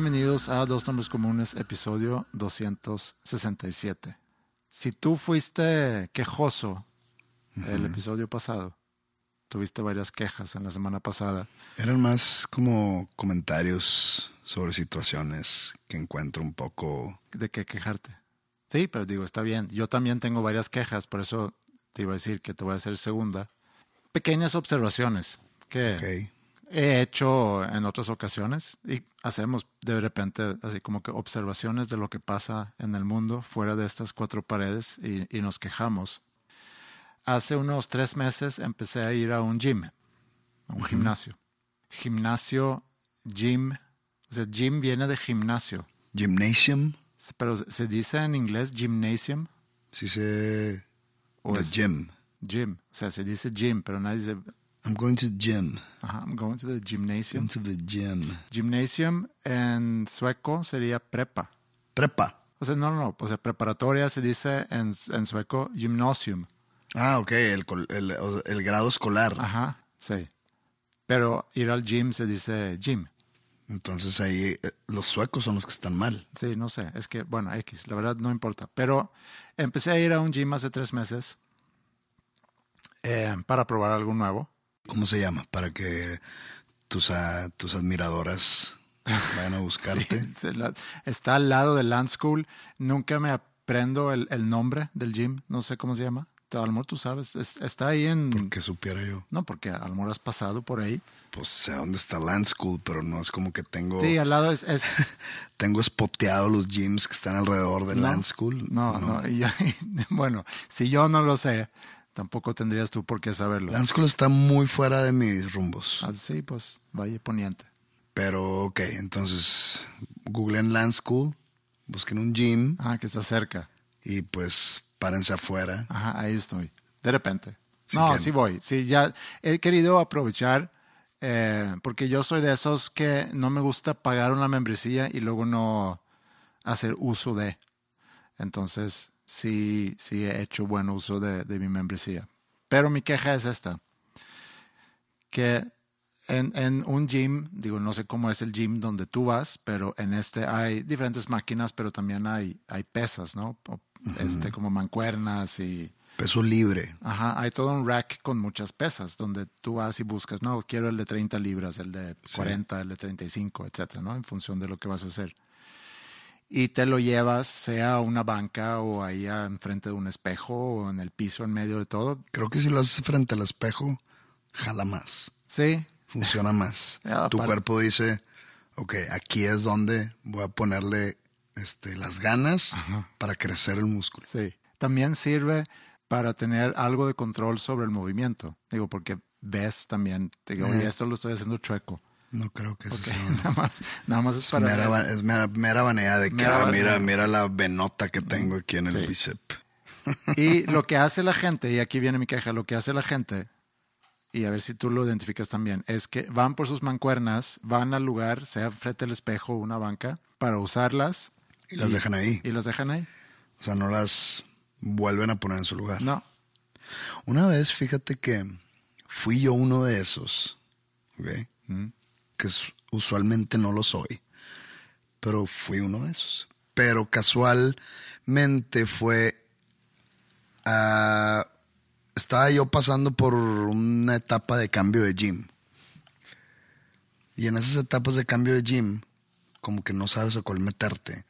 Bienvenidos a Dos Nombres Comunes, episodio 267. Si tú fuiste quejoso el episodio pasado, tuviste varias quejas en la semana pasada. Eran más como comentarios sobre situaciones que encuentro un poco... ¿De qué quejarte? Sí, pero digo, está bien. Yo también tengo varias quejas, por eso te iba a decir que te voy a hacer segunda. Pequeñas observaciones que. He hecho en otras ocasiones y hacemos de repente así como que observaciones de lo que pasa en el mundo fuera de estas cuatro paredes y, y nos quejamos. Hace unos tres meses empecé a ir a un gym, a un gimnasio. Gimnasio, gym, o sea, gym viene de gimnasio, Gymnasium, pero se dice en inglés gymnasium sí se... o The gym. gym, o sea, se dice gym, pero nadie dice, I'm going to gym. ajá, I'm going to the gymnasium. Going to the gym. Gymnasium en sueco sería prepa. Prepa. O sea, no, no, no. O sea, preparatoria se dice en, en sueco gymnasium. Ah, ok, el, el, el grado escolar. Ajá, sí. Pero ir al gym se dice gym. Entonces ahí eh, los suecos son los que están mal. Sí, no sé. Es que, bueno, X, la verdad no importa. Pero empecé a ir a un gym hace tres meses eh, para probar algo nuevo. ¿Cómo se llama? Para que tus, ah, tus admiradoras vayan a buscarte. Sí, está al lado del Land School. Nunca me aprendo el, el nombre del gym. No sé cómo se llama. A lo mejor tú sabes. Es- está ahí en... Que supiera yo. No, porque a lo mejor has pasado por ahí. Pues sé dónde está Land School, pero no es como que tengo... Sí, al lado es... es Tengo spoteado los gyms que están alrededor de no, Land School. No, no. y yo- bueno, si yo no lo sé, tampoco tendrías tú por qué saberlo. Land School está muy fuera de mis rumbos. Ah, sí, pues Valle Poniente. Pero ok, entonces googleen Land School, busquen un gym Ah, que está cerca. y pues párense afuera. Ajá, ahí estoy. De repente. Sí no, que- sí voy. Sí, ya he querido aprovechar eh, porque yo soy de esos que no me gusta pagar una membresía y luego no hacer uso de. Entonces, sí, sí he hecho buen uso de, de mi membresía. Pero mi queja es esta. Que en, en un gym, digo, no sé cómo es el gym donde tú vas, pero en este hay diferentes máquinas, pero también hay, hay pesas, ¿no? Este, como mancuernas y... Peso libre. Ajá, hay todo un rack con muchas pesas donde tú vas y buscas, no, quiero el de 30 libras, el de 40, el de 35, etcétera, ¿no? En función de lo que vas a hacer. Y te lo llevas, sea a una banca o ahí enfrente de un espejo o en el piso en medio de todo. Creo que si lo haces frente al espejo, jala más, Sí, funciona más. Ah, tu para- cuerpo dice, ok, aquí es donde voy a ponerle este, las ganas para crecer el músculo. sí. También sirve para tener algo de control sobre el movimiento. Digo, porque ves también, te digo, oye, esto lo estoy haciendo chueco. No creo que eso sea nada más, nada más es para mera, ver. es mera, mera vanidad de que Mera ah, mira, mira la venota que tengo aquí en el Sí. bíceps. Y lo que hace la gente, y aquí viene mi queja, lo que hace la gente, y a ver si tú lo identificas también, es que van por sus mancuernas, van al lugar, sea frente al espejo o una banca, para usarlas. Y las dejan ahí. Y las dejan ahí. O sea, no las vuelven a poner en su lugar. No. Una vez, fíjate que fui yo uno de esos, ¿ok? Que usualmente no lo soy, pero fui uno de esos. Pero casualmente fue... ah, estaba yo pasando por una etapa de cambio de gym. Y en esas etapas de cambio de gym, como que no sabes a cuál meterte.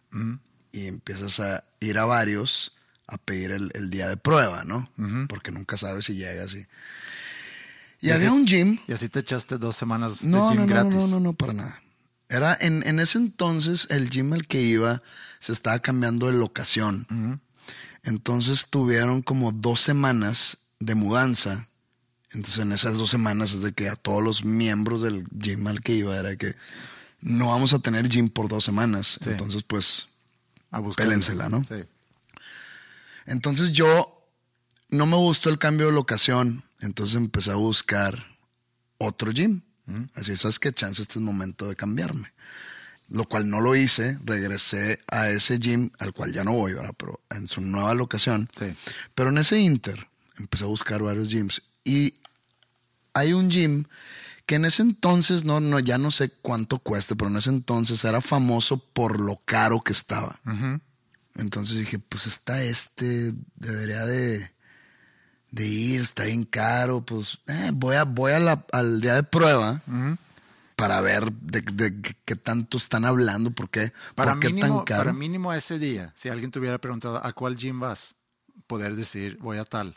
Y empiezas a ir a varios a pedir el, el día de prueba, ¿no? Porque nunca sabes si llegas y... Y, había un gym. Y así te echaste dos semanas No, de no, gym no, gratis. no, no, no, para nada. Era en, en ese entonces el gym al que iba se estaba cambiando de locación. Entonces tuvieron como dos semanas de mudanza. Entonces en esas dos semanas es de que a todos los miembros del gym al que iba era que no vamos a tener gym por dos semanas. Sí. Entonces pues A. Pélensela, ¿no? Sí. entonces yo no me gustó el cambio de locación, entonces empecé a buscar otro gym. Así, ¿sabes qué? Chance este es momento de cambiarme. Lo cual no lo hice, regresé a ese gym al cual ya no voy, ¿verdad? Pero en su nueva locación. Sí. Pero en ese inter empecé a buscar varios gyms y hay un gym que en ese entonces, no, no, ya no sé cuánto cueste, pero en ese entonces era famoso por lo caro que estaba. Entonces dije, pues está este, debería de, de ir, está bien caro, pues eh, voy, a, voy a la- al día de prueba para ver de, de qué- qué tanto están hablando, por qué, Para, por qué mínimo, tan caro. para mínimo ese día, si alguien te hubiera preguntado a cuál gym vas, poder decir, voy a tal.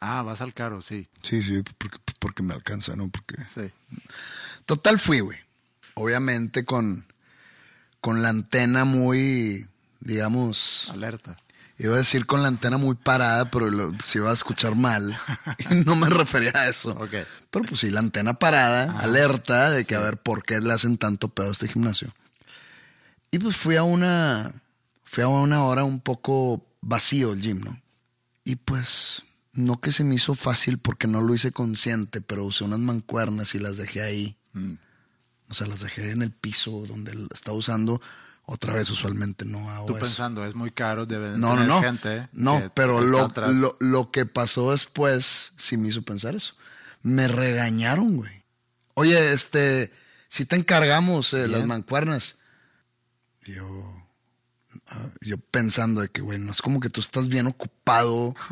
Ah, vas al caro, sí. Sí, sí, porque, porque me alcanza, ¿no? Porque... Sí. Total fui, güey. Obviamente con, con la antena muy, digamos, Alerta. Iba a decir con la antena muy parada, pero lo- se iba a escuchar mal. y no me refería a eso. Ok. Pero pues sí, la antena parada, alerta de que a ver por qué le hacen tanto pedo a este gimnasio. Y pues fui a una, fui a una hora un poco vacío el gym, ¿no? Y pues no que se me hizo fácil porque no lo hice consciente, pero usé unas mancuernas y las dejé ahí. O sea, las dejé en el piso donde estaba usando. Otra vez usualmente no hago Tú eso. pensando, es muy caro, debe No, no, tener no. gente. no, pero lo, lo, lo que pasó después sí me hizo pensar eso. Me regañaron, güey. Oye, este, si te encargamos eh, las mancuernas. Yo, ah, yo pensando de que, güey, no es como que tú estás bien ocupado.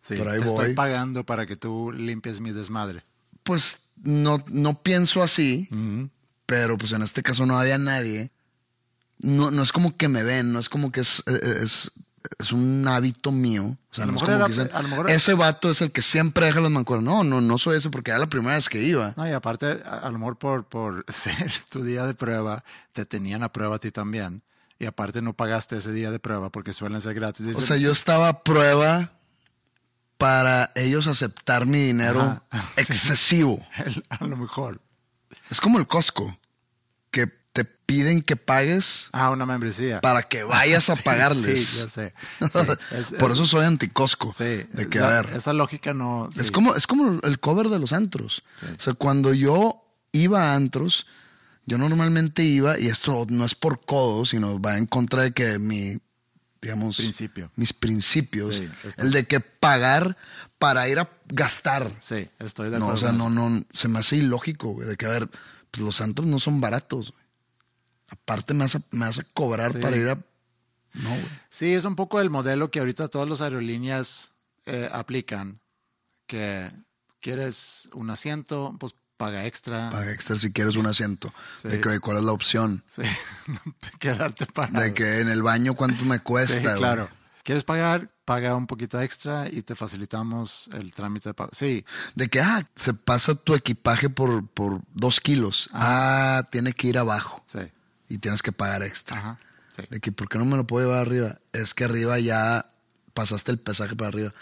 Sí, ahí te estoy voy. pagando para que tú limpies mi desmadre. Pues no, no pienso así, pero pues en este caso no había nadie. No, no es como que me ven, no es como que es, es, es un hábito mío. O sea, A lo mejor era- dicen, a lo mejor era- ese vato es el que siempre deja las mancuernas. No, no, no soy ese porque era la primera vez que iba. No, y aparte, a, a lo mejor por, por ser tu día de prueba, te tenían a prueba a ti también. Y aparte no pagaste ese día de prueba porque suelen ser gratis. O Dicen, sea, yo estaba a prueba para ellos aceptar mi dinero Ajá, sí. excesivo. el- a lo mejor. Es como el Costco, piden que pagues Ah, una membresía. para que vayas a Sí, pagarles. Sí, yo sé. Sí, es- Por eso soy anticosco. Sí, de que, la- a ver, esa lógica no. es, como, es como el cover de los antros. O sea, cuando yo iba a antros, yo normalmente iba, y esto no es por codo, sino va en contra de que mi, digamos, Principio. mis principios, Sí, el de que pagar para ir a gastar. Sí, estoy de No, acuerdo. o sea, no, no, se me hace ilógico, güey, de que, a ver, pues los antros no son baratos, güey. Aparte me vas a, me vas a cobrar Sí. para ir a... No, güey. Sí, es un poco el modelo que ahorita todas las aerolíneas eh, aplican. Que quieres un asiento, pues paga extra. Paga extra si quieres un asiento. Sí. De que, ¿cuál es la opción? Sí, quedarte parado. De que en el baño cuánto me Sí, cuesta, güey? claro. ¿Quieres pagar? Paga un poquito extra y te facilitamos el trámite de pago. Sí, De que, ah, se pasa tu equipaje por, por dos kilos. Ah, tiene que ir abajo. sí. Y tienes que pagar extra. Ajá. Sí. De que, ¿por qué no me lo puedo llevar arriba? Es que arriba ya pasaste el pesaje para arriba.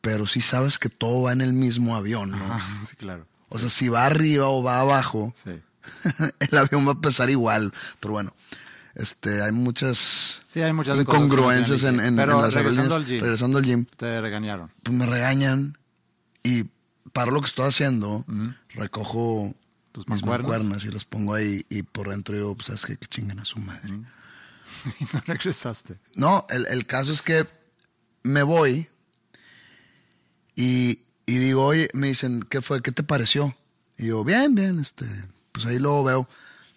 Pero sí sabes que todo va en el mismo avión, ¿no? Ajá, sí, claro. O sea, si va arriba o va abajo, Sí. el avión va a pesar igual. Pero bueno, este, hay muchas Sí, hay muchas incongruencias en, en, Pero en las regresando al gym. Regresando al gym, Te regañaron. pues me regañan y para lo que estoy haciendo, recojo Tus mis mancuernas. y las pongo ahí y por dentro digo, pues sabes qué? que chingan a su madre. Y no regresaste. No, el, el caso es que me voy Y, y digo, oye, me dicen, ¿qué fue? ¿Qué te pareció? Y yo, bien, bien, este, pues ahí luego veo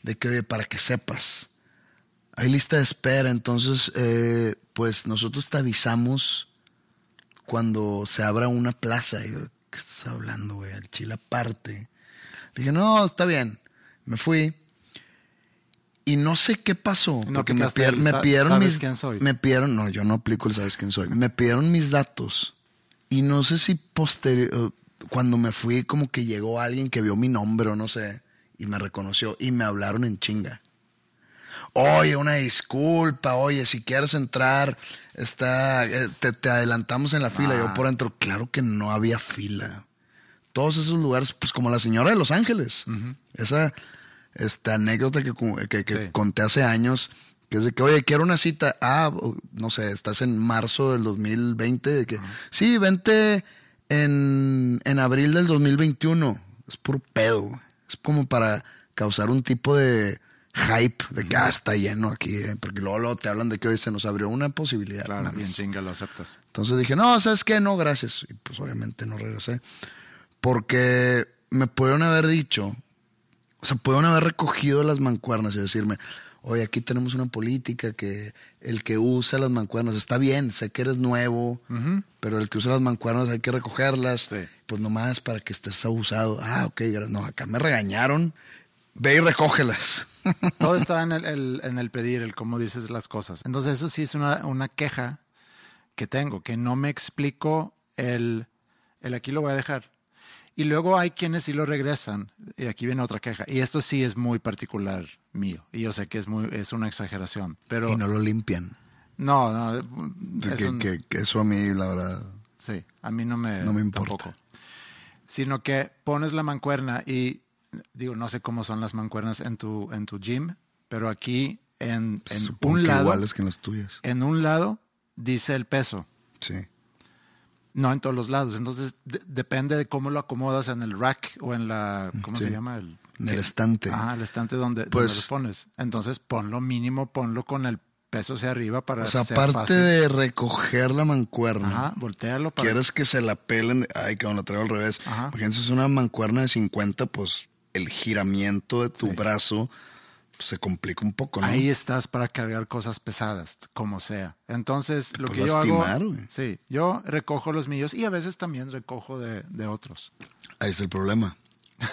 de que, oye, para que sepas, hay lista de espera, entonces, eh, pues nosotros te avisamos cuando se abra una plaza. Y yo, ¿qué estás hablando, güey? El chile aparte. Dije, no, está bien. Me fui. Y no sé qué pasó. No porque me, el me pidieron ¿sabes mis. quién soy? Me pidieron, no, yo no aplico el sabes quién soy. Me pidieron mis datos. Y no sé si posterior, cuando me fui, como que llegó alguien que vio mi nombre o no sé, y me reconoció y me hablaron en chinga. Oye, una disculpa, oye, si quieres entrar, está, eh, te, te adelantamos en la fila. Ah. Yo por dentro, claro que no había fila. Todos esos lugares, pues como la señora de Los Ángeles. Esa esta anécdota que, que- que Sí. conté hace años, que es de que, oye, quiero una cita. Ah, no sé, estás en marzo del 2020. De que, Sí, vente en, en abril del 2021. Es puro pedo. Es como para causar un tipo de hype de que ah, está lleno aquí. eh, Porque luego, luego te hablan de que hoy se nos abrió una posibilidad. Claro, bien chinga lo aceptas. Entonces dije, no, ¿sabes qué? No, gracias. Y pues obviamente no regresé. Porque me pudieron haber dicho, o sea, pudieron haber recogido las mancuernas y decirme, oye, aquí tenemos una política que el que usa las mancuernas está bien, sé que eres nuevo, pero el que usa las mancuernas hay que recogerlas. Sí. Pues nomás para que estés abusado. Ah, ok, no, acá me regañaron. Ve y recógelas. Todo está en el, el- en el pedir, el cómo dices las cosas. Entonces eso sí es una, una queja que tengo, que no me explico el, el aquí lo voy a dejar. Y luego hay quienes sí lo regresan. Y aquí viene otra queja. Y esto sí es muy particular mío. Y yo sé que es, muy, es una exageración. Pero y no lo limpian. no, no. Es que, un- que- que eso a mí, la verdad, Sí, a mí no me, No me importa. tampoco. Sino que pones la mancuerna y digo, no sé cómo son las mancuernas en tu, en tu gym, pero aquí en, en supongo un que lado, iguales que en las tuyas. en un lado dice el peso, Sí. No en todos los lados. Entonces de- depende de cómo lo acomodas en el rack o en la, ¿cómo Sí. se llama? El, En el estante. Ajá, el estante donde, donde Pues- lo pones. Entonces ponlo mínimo, ponlo con el peso hacia arriba para O sea, aparte de recoger la mancuerna, Ajá, voltealo para quieres que se la pelen. Ay, cabrón, la traigo al revés. Ajá. Es una mancuerna de 50, pues el giramiento de tu brazo se complica un poco, ¿no? Ahí estás para cargar cosas pesadas, como sea. Entonces, lo que yo lastimar, hago, güey. sí, yo recojo los míos y a veces también recojo de, de otros. Ahí está el problema.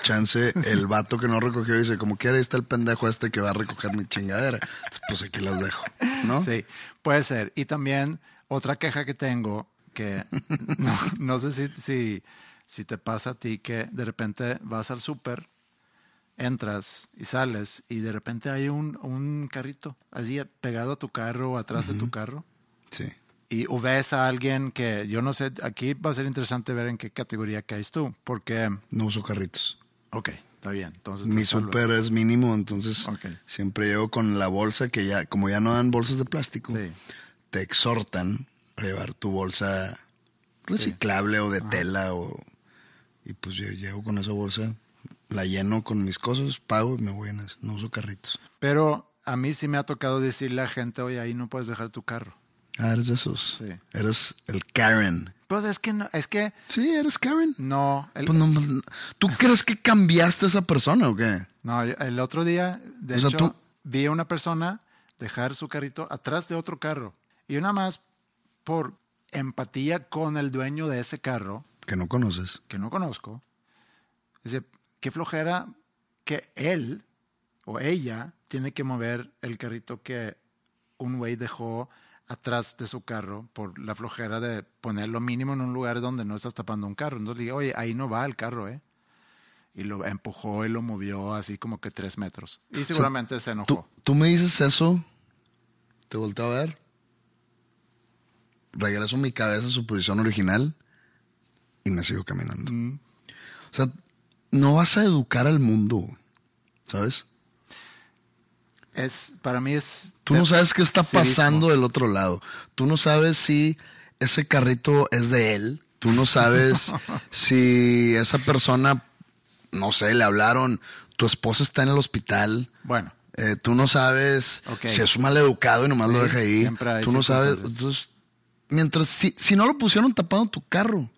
Chance, el vato que no recogió dice, como quiera, ahí está el pendejo este que va a recoger mi chingadera. Entonces, Pues aquí las dejo, ¿no? Sí, puede ser. Y también otra queja que tengo, que no, no sé si, si, si te pasa a ti, que de repente vas al súper, entras y sales y de repente hay un, un carrito así pegado a tu carro o atrás de tu carro. Sí. Y o ves a alguien que yo no sé, aquí va a ser interesante ver en qué categoría caes tú, porque, No uso carritos. ok, está bien. Entonces Mi súper es mínimo, entonces Ok. siempre llego con la bolsa que ya, como ya no dan bolsas de plástico, Sí. te exhortan a llevar tu bolsa reciclable o de tela o y pues yo llego con esa bolsa, la lleno con mis cosas, pago y me voy en eso. No uso carritos. Pero a mí sí me ha tocado decirle a gente, oye, ahí no puedes dejar tu carro. Ah, eres de esos. Sí. Eres el Karen. Pues es que no, es que Sí, eres Karen. no, el, Pues no, ¿Tú crees que cambiaste a esa persona o qué? no, el otro día, de O sea, hecho, tú- vi a una persona dejar su carrito atrás de otro carro. Y nada más por empatía con el dueño de ese carro, Que no conoces. que no conozco, dice, qué flojera que él o ella tiene que mover el carrito que un güey dejó atrás de su carro por la flojera de ponerlo mínimo en un lugar donde no estás tapando un carro. Entonces le dije, oye, ahí no va el carro, ¿eh? Y lo empujó y lo movió así como que tres metros. Y seguramente se enojó. Tú, tú me dices eso, te volteo a ver, regreso mi cabeza a su posición original y me sigo caminando. Mm. O sea, no vas a educar al mundo, ¿sabes? Es, para mí es... Tú no sabes qué está pasando del otro lado. Tú no sabes si ese carrito es de él. Tú no sabes si esa persona, no sé, le hablaron, tu esposa está en el hospital. Bueno, Eh, tú no sabes si es un mal educado y nomás Sí, lo deja ahí. Tú no sabes. Entonces, mientras, si, si no lo pusieron tapando tu carro,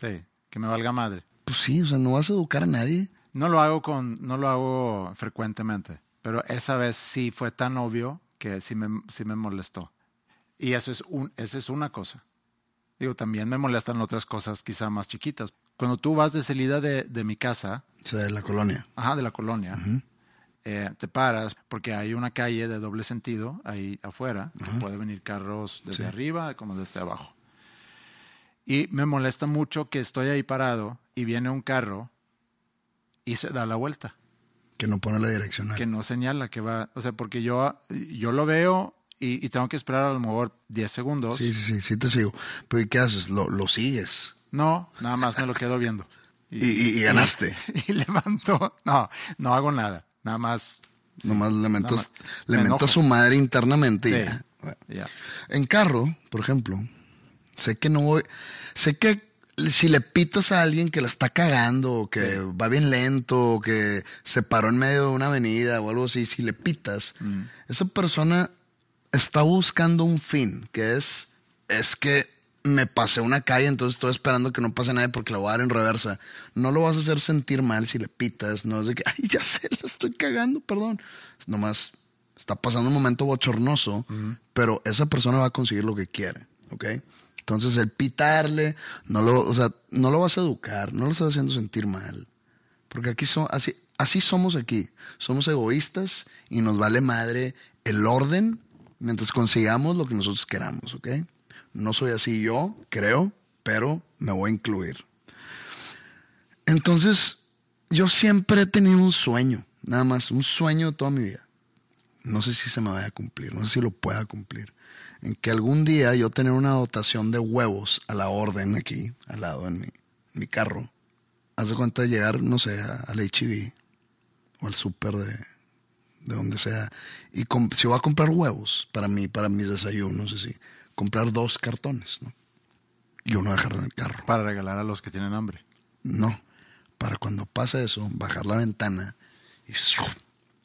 Sí, que me valga madre. Pues sí, o sea, no vas a educar a nadie. No lo hago con, no lo hago frecuentemente, pero esa vez sí fue tan obvio que sí me, sí me molestó. Y eso es un, es una cosa. Digo, también me molestan otras cosas quizá más chiquitas. Cuando tú vas de salida de, de mi casa, O sea, de la colonia. ajá, de la colonia, eh, te paras porque hay una calle de doble sentido ahí afuera. que Puede venir carros desde arriba como desde abajo. Y me molesta mucho que estoy ahí parado y viene un carro y se da la vuelta, Que no pone la direccional. que no señala que va, o sea, porque yo, yo lo veo y, y tengo que esperar a lo mejor 10 segundos. Sí, sí, sí, sí te sigo. Pero ¿y qué haces? Lo, lo sigues. No, nada más me lo quedo viendo. Y, y- y ganaste. Y, levanto, no, no hago nada, nada más. sí, Nomás le nada más. le Me mentas enojo. a su madre internamente. y Sí, ya. Bueno. ya. En carro, por ejemplo, sé que no voy. Sé que si le pitas a alguien que la está cagando, o que va bien lento, o que se paró en medio de una avenida o algo así, si le pitas, Mm. esa persona está buscando un fin, que es, es que me pasé una calle, entonces estoy esperando que no pase nadie porque la voy a dar en reversa. No lo vas a hacer sentir mal si le pitas, no es de que, ay, ya sé, la estoy cagando, perdón. Nomás está pasando un momento bochornoso, pero esa persona va a conseguir lo que quiere, ¿ok? Entonces el pitarle, no lo, o sea, no lo vas a educar, no lo estás haciendo sentir mal. Porque aquí son, así, así somos aquí. Somos egoístas y nos vale madre el orden mientras consigamos lo que nosotros queramos, ¿ok? No soy así yo, creo, pero me voy a incluir. Entonces, yo siempre he tenido un sueño, nada más, un sueño de toda mi vida. No sé si se me vaya a cumplir, no sé si lo pueda cumplir. En que algún día yo tener una dotación de huevos a la orden aquí, al lado en mi, mi carro. Haz de cuenta de llegar, no sé, al HB o al súper de, de donde sea. Y si voy a comprar huevos para mí, para mis desayunos, así, comprar dos cartones, ¿no? Y uno dejarlo en el carro. Para regalar a los que tienen hambre. No. Para cuando pasa eso, bajar la ventana y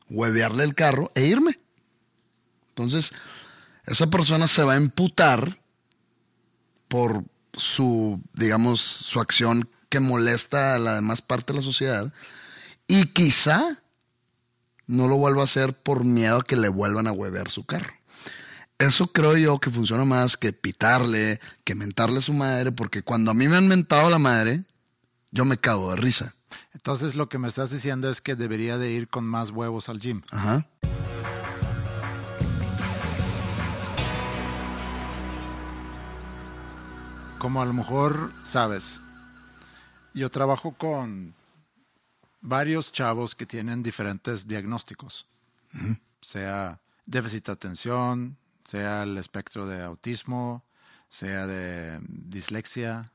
huevearle el carro e irme. Entonces, esa persona se va a emputar por su, digamos, su acción que molesta a la demás parte de la sociedad y quizá no lo vuelva a hacer por miedo a que le vuelvan a huevear su carro. Eso creo yo que funciona más que pitarle, que mentarle a su madre, porque cuando a mí me han mentado la madre, yo me cago de risa. Entonces lo que me estás diciendo es que debería de ir con más huevos al gym. Ajá. Como a lo mejor sabes, yo trabajo con varios chavos que tienen diferentes diagnósticos, sea déficit de atención, sea el espectro de autismo, sea de dislexia,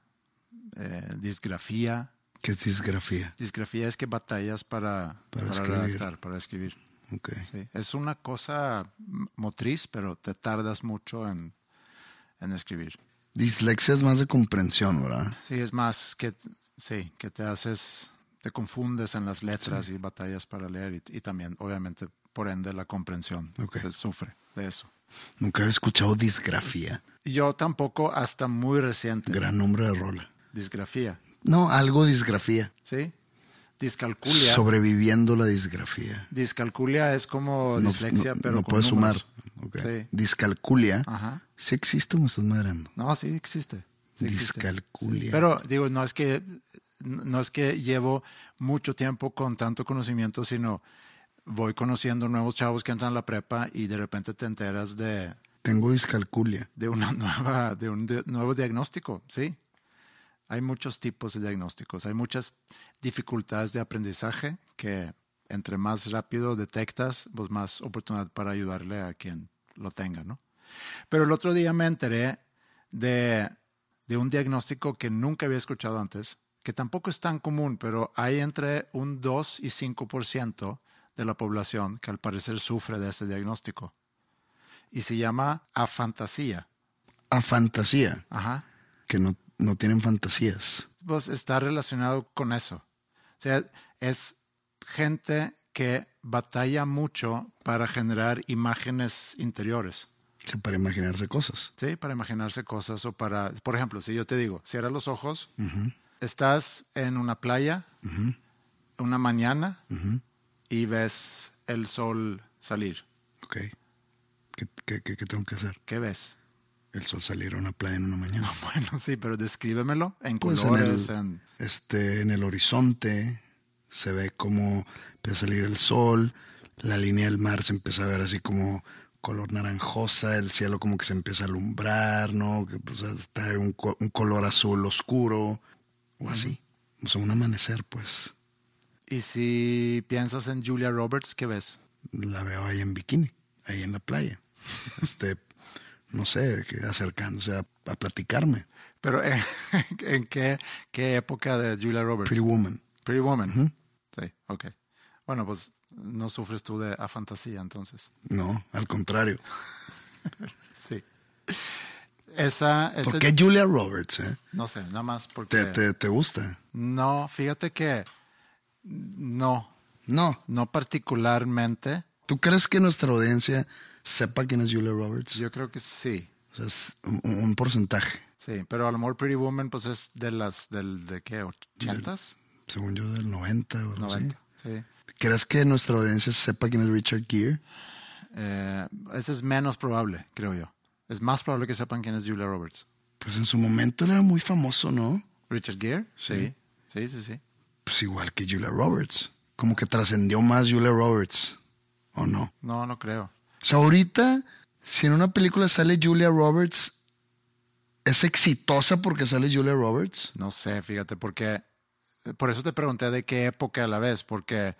eh, disgrafía. ¿Qué es disgrafía? Disgrafía es que batallas para, Para para, escribir. redactar, para escribir. Ok. Sí, Es una cosa motriz, pero te tardas mucho en, en escribir. Dislexia es más de comprensión, ¿verdad? Sí, es más que, sí, que te haces, te confundes en las letras y batallas para leer y, y también, obviamente, por ende, la comprensión se sufre de eso. Nunca había escuchado disgrafía. Yo tampoco, hasta muy reciente, Gran nombre de rola. disgrafía, No, algo disgrafía. ¿sí? Discalculia. Sobreviviendo la disgrafía. Discalculia es como No, dislexia, no- pero no con puedes sumar. Sí. Discalculia. Ajá. Sí existe o me estás madrando. No, sí existe. sí existe. Discalculia. Sí, Pero digo, no es que no es que llevo mucho tiempo con tanto conocimiento, sino voy conociendo nuevos chavos que entran a la prepa y de repente te enteras de, Tengo discalculia. de una nueva, de un de- nuevo diagnóstico, sí. Hay muchos tipos de diagnósticos, hay muchas dificultades de aprendizaje que entre más rápido detectas, pues más oportunidad para ayudarle a quien lo tenga, ¿no? Pero el otro día me enteré de, de un diagnóstico que nunca había escuchado antes, que tampoco es tan común, pero hay entre un 2 y 5% de la población que al parecer sufre de ese diagnóstico. Y se llama afantasía. A fantasía. Ajá. Que no, no tienen fantasías. Pues está relacionado con eso. O sea, es gente que batalla mucho para generar imágenes interiores. Sí, para imaginarse cosas. ¿sí? Para imaginarse cosas o para, por ejemplo, si yo te digo, cierra los ojos, estás en una playa, una mañana, y ves el sol salir. Ok. ¿Qué, qué- qué- qué tengo que hacer? ¿Qué ves? El sol salir a una playa en una mañana. Bueno, sí, pero descríbemelo en Pues en colores. el, en- este, en el horizonte se ve como empieza a salir el sol, la línea del mar se empieza a ver así como color naranjosa, el cielo como que se empieza a alumbrar, ¿no? Que pues, está un, un color azul oscuro o así. O sea, un amanecer, pues. Y si piensas en Julia Roberts, ¿qué ves? La veo ahí en bikini, ahí en la playa. Este, no sé, que acercándose a, a platicarme. Pero ¿en, en qué, qué época de Julia Roberts? Pretty Woman. Pretty Woman. Sí, ok. Bueno, pues no sufres tú de afantasía entonces. No, al contrario. Sí. Esa, ese- ¿Por qué Julia Roberts, eh? no sé, nada más porque... ¿Te, te, te gusta? No, fíjate que no, No. no particularmente. ¿Tú crees que nuestra audiencia sepa quién es Julia Roberts? Yo creo que sí, O sea, es un, un porcentaje. sí. Pero a lo mejor Pretty Woman pues es de las, del, ¿de qué? ¿80s? Según yo, del 90 o algo así. 90, sí. ¿Crees que nuestra audiencia sepa quién es Richard Gere? Eh, ese es menos probable, creo yo. Es más probable que sepan quién es Julia Roberts. Pues en su momento él era muy famoso, ¿no? Richard Gere, sí. Sí, sí, sí. Pues igual que Julia Roberts. Como que trascendió más Julia Roberts. ¿O no? No, no creo. O sea, ahorita, si en una película sale Julia Roberts, ¿es exitosa porque sale Julia Roberts? No sé, fíjate, porque por eso te pregunté de qué época a la vez, porque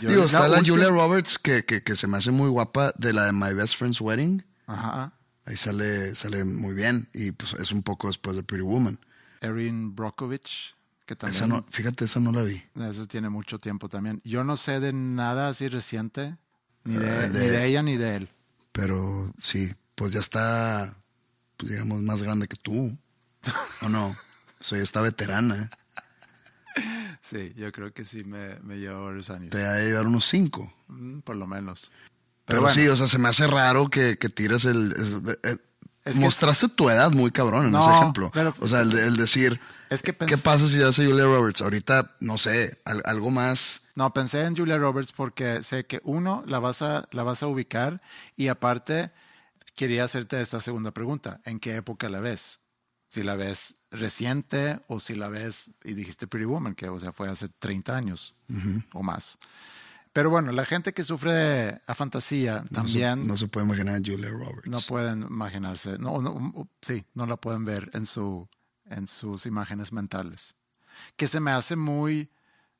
yo Digo, está la Julia Roberts que, que, que se me hace muy guapa de la de My Best Friend's Wedding. Ajá. Ahí sale, sale muy bien. Y pues es un poco después de Pretty Woman. Erin Brockovich, que también Esa no, fíjate, esa no la vi. eso tiene mucho tiempo también. Yo no sé de nada así reciente, ni de, Eh, de- ni de ella ni de él. Pero sí, pues ya está, pues digamos, más grande que tú. ¿O no? O sea, ya está veterana. Sí, yo creo que sí me, me lleva varios años, Te ha de llevar unos cinco. Mm, por lo menos. Pero, bueno, sí, o sea, se me hace raro que, que tires el... el- el- Es que- mostraste tu edad muy cabrón en No, ese ejemplo. pero- o sea, el, el decir, Es que ¿qué pasa si hace Julia Roberts? Ahorita, no sé, al- algo más... No, pensé en Julia Roberts porque sé que uno, la vas a, la vas a ubicar y aparte quería hacerte esta segunda pregunta. ¿En qué época la ves? Si la ves reciente o si la ves, y dijiste Pretty Woman, que o sea, fue hace 30 años o más. Pero bueno, la gente que sufre de afantasía No se, también no se puede imaginar a Julia Roberts. no pueden imaginarse, no, no, sí, no la pueden ver en, su, en sus imágenes mentales. Que se me hace muy,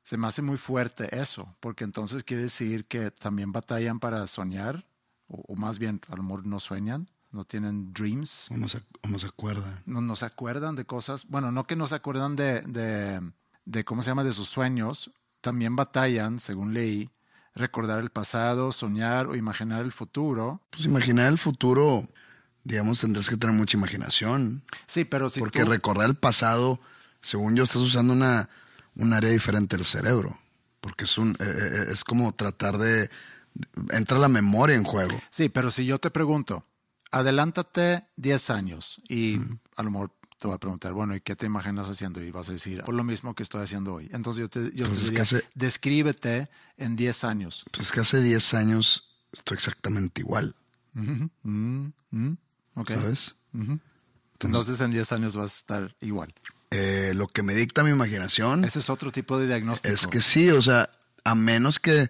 se me hace muy fuerte eso, porque entonces quiere decir que también batallan para soñar, o, o más bien a lo mejor no sueñan, no tienen dreams, O no se, o no se acuerda. no, no se acuerdan de cosas, bueno, no que no se acuerdan de, de, de, ¿cómo se llama?, de sus sueños, también batallan, según leí, recordar el pasado, soñar o imaginar el futuro. Pues imaginar el futuro, digamos, tendrás que tener mucha imaginación. Sí, pero si porque tú- recordar el pasado, según yo, estás usando una, un área diferente del cerebro. Porque es, un, eh, eh, es como tratar de... Entra la memoria en juego. Sí, pero si yo te pregunto, adelántate 10 años y a lo mejor te voy a preguntar, bueno, ¿y qué te imaginas haciendo? Y vas a decir, por lo mismo que estoy haciendo hoy. Entonces yo te, yo Pues te diría, hace- descríbete en 10 años. Pues es que hace 10 años estoy exactamente igual, ¿ok? ¿sabes? Entonces en 10 años vas a estar igual. Eh, lo que me dicta mi imaginación Ese es otro tipo de diagnóstico. es que sí, o sea, a menos que,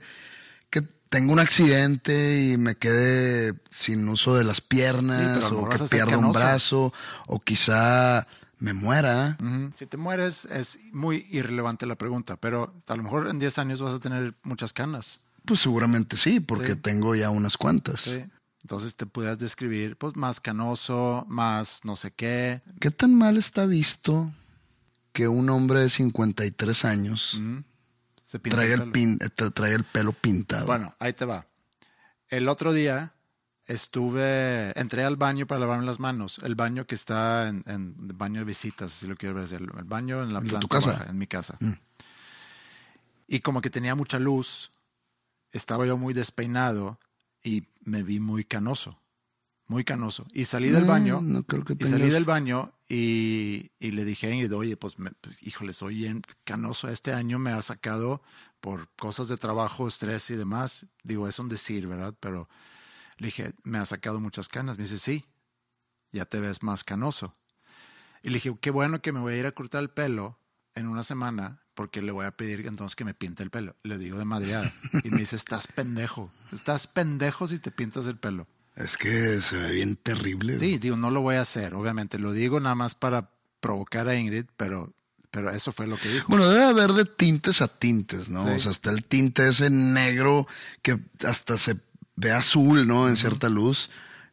que tenga un accidente y me quede sin uso de las piernas o que pierda un brazo o quizá me muera. Si te mueres es muy irrelevante la pregunta, pero a lo mejor en 10 años vas a tener muchas canas. Pues seguramente sí, porque Sí. tengo ya unas cuantas. ¿sí? Entonces te puedas describir pues más canoso, más no sé qué. ¿Qué tan mal está visto que un hombre de 53 años Se pinta traiga, el el pelo. pin- eh, el pelo pintado? Bueno, ahí te va. El otro día estuve, entré al baño para lavarme las manos. El baño que está en, en el baño de visitas, si lo quiero ver. El, el baño en la ¿El de planta tu casa? Mm. baja, en mi casa. Y como que tenía mucha luz, estaba yo muy despeinado y me vi muy canoso. Muy canoso. Y salí del baño. no creo que y salí tengas- del baño y, y le dije a Ingrid, oye, pues, me- pues, híjole, soy bien canoso. Este año me ha sacado por cosas de trabajo, estrés y demás. Digo, es un decir, ¿verdad? Pero le dije, me ha sacado muchas canas. Me dice, sí, ya te ves más canoso. Y le dije, qué bueno que me voy a ir a cortar el pelo en una semana porque le voy a pedir entonces que me pinte el pelo. Le digo de madreada. Y me dice, estás pendejo. Estás pendejo si te pintas el pelo. Es que se ve bien terrible. Sí, digo, no lo voy a hacer, obviamente. Lo digo nada más para provocar a Ingrid, pero, pero eso fue lo que dijo. Bueno, debe haber de tintes a tintes, ¿no? Sí. O sea, está el tinte ese negro que hasta se ve azul, ¿no? En cierta luz.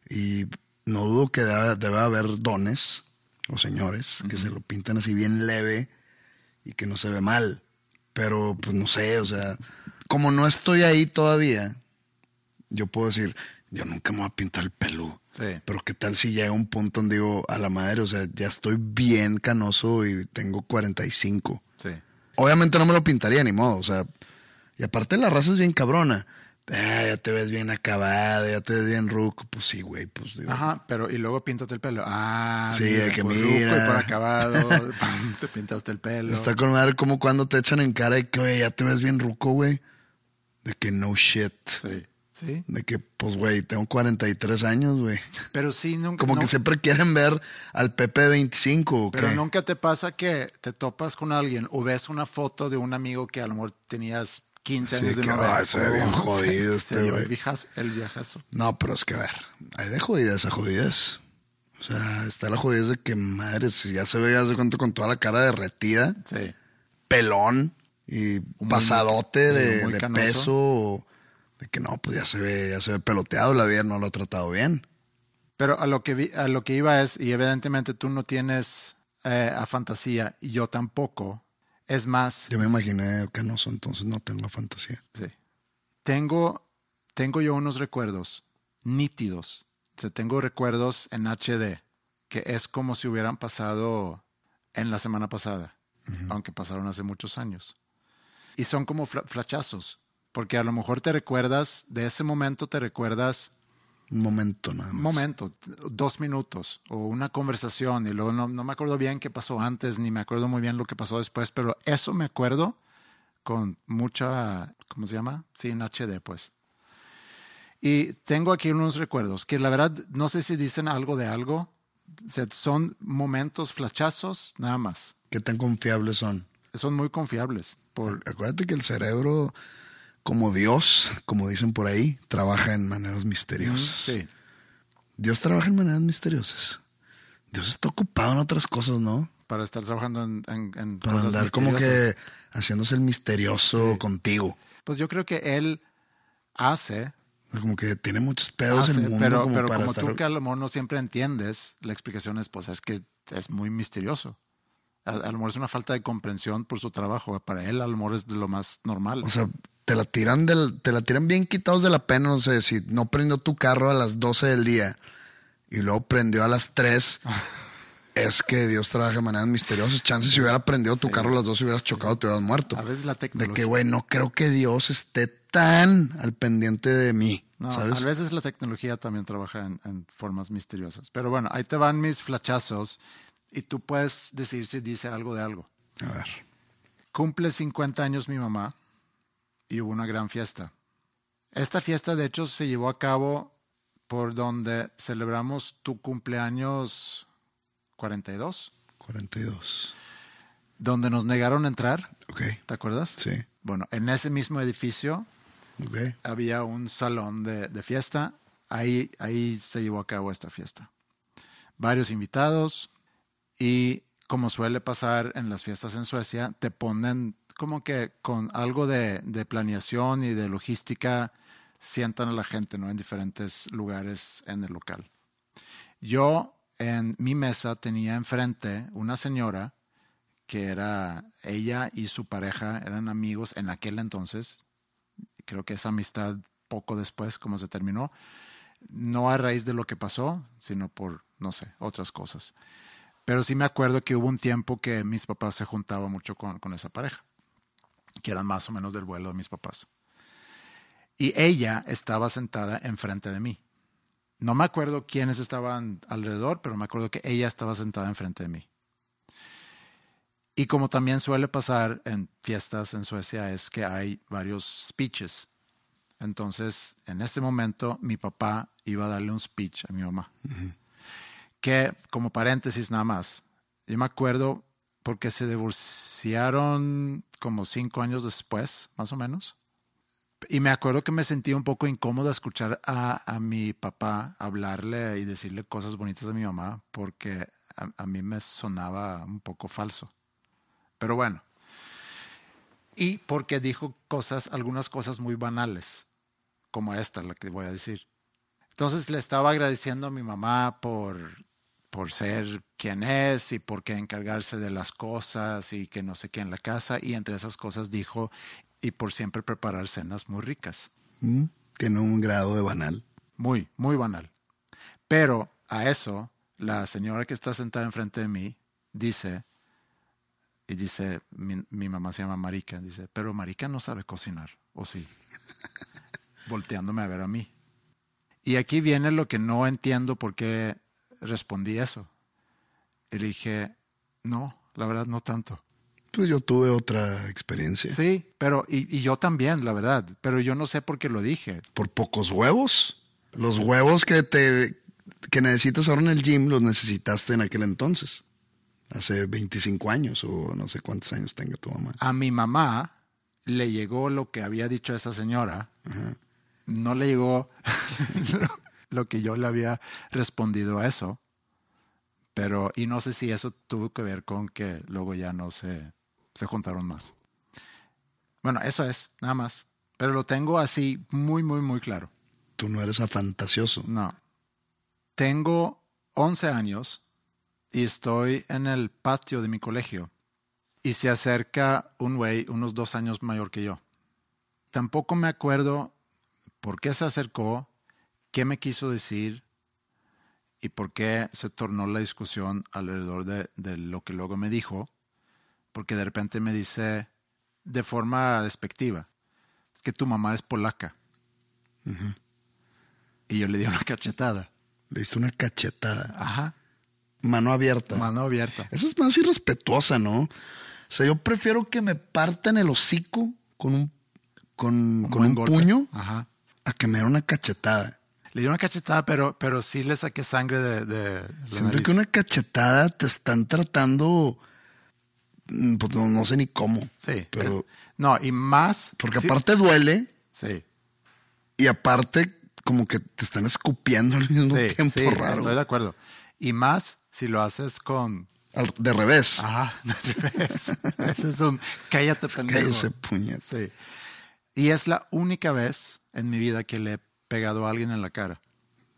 Y no dudo que debe, debe haber dones o señores que se lo pintan así bien leve y que no se ve mal. Pero, pues no sé, o sea, como no estoy ahí todavía, yo puedo decir, yo nunca me voy a pintar el pelo. Sí. Pero qué tal si llega un punto donde digo, a la madre, o sea, ya estoy bien canoso y tengo 45. Sí. Obviamente no me lo pintaría ni modo, o sea, y aparte la raza es bien cabrona. Ah, ya te ves bien acabado, ya te ves bien ruco. Pues sí, güey, pues digo. Ajá, pero y luego píntate el pelo. Ah, Sí, mira, de que por mira. ruco y por acabado, pam, te pintaste el pelo. Está con madre como cuando te echan en cara de que, güey, ya te ves bien ruco, güey. De que no shit. Sí, sí. De que, pues, güey, tengo 43 años, güey. Pero sí, nunca. Como no- que siempre quieren ver al Pepe de 25, ¿o Pero qué? nunca te pasa que te topas con alguien o ves una foto de un amigo que a lo mejor tenías 15 Sí, años de que, no ver. se ve bien jodido se- este güey. el, viajazo-. No, pero es que a ver, hay de jodidas a jodidas. O sea, está la jodidez de que madre, si ya se ve, ya se cuenta con toda la cara derretida, Sí. pelón y Muy- pasadote de, muy de canoso. peso. o De que no, pues ya se ve, ya se ve peloteado, la vida no lo ha tratado bien. Pero a lo que vi- a lo que iba es, y evidentemente tú no tienes eh, a fantasía, y yo tampoco. Es más, Yo me imaginé canoso, entonces no tengo fantasía. sí. tengo, tengo yo unos recuerdos nítidos. O sea, tengo recuerdos en HD, que es como si hubieran pasado en la semana pasada, aunque pasaron hace muchos años. Y son como fla- flachazos, porque a lo mejor te recuerdas, de ese momento te recuerdas Un momento nada más. momento, dos minutos o una conversación y luego no, no me acuerdo bien qué pasó antes ni me acuerdo muy bien lo que pasó después, pero eso me acuerdo con mucha, ¿cómo se llama? Sí, en HD pues. Y tengo aquí unos recuerdos que la verdad no sé si dicen algo de algo, o sea, son momentos flachazos nada más, ¿Qué tan confiables son? son muy confiables. Por, Acuérdate que el cerebro, como Dios, como dicen por ahí, trabaja en maneras misteriosas. sí, Dios trabaja en maneras misteriosas. Dios está ocupado en otras cosas, ¿no? para estar trabajando en, en, en Para cosas andar como que haciéndose el misterioso contigo. Pues yo creo que él hace Como que tiene muchos pedos hace, el mundo. pero como pero para como estar... tú que a lo mejor no siempre entiendes, la explicación es, pues es que es muy misterioso. A, a lo mejor es una falta de comprensión por su trabajo. Para él a lo mejor es de lo más normal. O sea, te la tiran del, te la tiran bien quitados de la pena. No sé, si no prendió tu carro a las 12 del día y luego prendió a las 3, es que Dios trabaja de maneras misteriosas. Chances si hubiera prendido tu carro a las 12 hubieras chocado, te hubieras muerto. a veces la De tecnología. que, güey, no creo que Dios esté tan al pendiente de mí. no, ¿Sabes? a veces la tecnología también trabaja en, en formas misteriosas. Pero bueno, ahí te van mis flachazos y tú puedes decir si dice algo de algo. A ver. Cumple 50 años mi mamá y hubo una gran fiesta. Esta fiesta, de hecho, se llevó a cabo por donde celebramos tu cumpleaños 42, 42. donde nos negaron entrar. Ok. ¿Te acuerdas? Sí. Bueno, en ese mismo edificio Ok. había un salón de, de fiesta. Ahí, ahí se llevó a cabo esta fiesta. Varios invitados y como suele pasar en las fiestas en Suecia, te ponen como que con algo de, planeación y de logística, sientan a la gente ¿no? en diferentes lugares en el local. Yo en mi mesa tenía enfrente una señora que era ella y su pareja, eran amigos en aquel entonces, creo que esa amistad poco después, como se terminó, no a raíz de lo que pasó, sino por, no sé, otras cosas. Pero sí me acuerdo que hubo un tiempo que mis papás se juntaban mucho con, con esa pareja, que eran más o menos del vuelo de mis papás. Y ella estaba sentada enfrente de mí. No me acuerdo quiénes estaban alrededor, pero me acuerdo que ella estaba sentada enfrente de mí. Y como también suele pasar en fiestas en Suecia, es que hay varios speeches. Entonces, en este momento, mi papá iba a darle un speech a mi mamá. Que, como paréntesis nada más, yo me acuerdo porque se divorciaron como cinco años después, más o menos. Y me acuerdo que me sentía un poco incómodo escuchar a, a mi papá hablarle y decirle cosas bonitas a mi mamá, porque a, a mí me sonaba un poco falso. Pero bueno. Y porque dijo cosas, algunas cosas muy banales, como esta, la que voy a decir. Entonces le estaba agradeciendo a mi mamá por, por ser quien es y por qué encargarse de las cosas y que no sé qué en la casa. Y entre esas cosas dijo, y por siempre preparar cenas muy ricas. Mm, Tiene un grado de banal. Muy, muy banal. Pero a eso, la señora que está sentada enfrente de mí dice, y dice, mi, mi mamá se llama Marica, dice, pero Marica no sabe cocinar, ¿o sí? Volteándome a ver a mí. Y aquí viene lo que no entiendo por qué respondí eso. Y le dije, no, la verdad no tanto. Pues yo tuve otra experiencia. Sí, pero y, y yo también, la verdad, pero yo no sé por qué lo dije. Por pocos huevos. Los huevos que te que necesitas ahora en el gym los necesitaste en aquel entonces. Hace 25 años o no sé cuántos años tenga tu mamá. A mi mamá le llegó lo que había dicho esa señora. No le llegó lo que yo le había respondido a eso. Pero, y no sé si eso tuvo que ver con que luego ya no se, se juntaron más. Bueno, eso es, nada más. Pero lo tengo así muy, muy, muy claro. Tú no eres afantasioso. No. Tengo 11 años y estoy en el patio de mi colegio y se acerca un güey unos dos años mayor que yo. Tampoco me acuerdo por qué se acercó, qué me quiso decir y por qué se tornó la discusión alrededor de, de lo que luego me dijo, porque de repente me dice de forma despectiva, es que tu mamá es polaca. Y yo le di una cachetada. Le diste una cachetada. Ajá. Mano abierta. Mano abierta. Esa es más irrespetuosa, ¿no? O sea, yo prefiero que me partan el hocico con un, con, con buen un golpe. puño Ajá. a que me den una cachetada. Le di una cachetada, pero, pero sí le saqué sangre de, de la Siento nariz. que una cachetada te están tratando, mm, pues no, no sé ni cómo. Sí. Pero, es- no, y más. porque sí, aparte duele Sí. y aparte como que te están escupiendo al mismo Sí, tiempo sí, raro. estoy de acuerdo. Y más si lo haces con. Al- de revés. Ajá, al revés. Ese es un cállate, pendejo. Cállese, puñet. Sí. Y es la única vez en mi vida que le he pegado a alguien en la cara.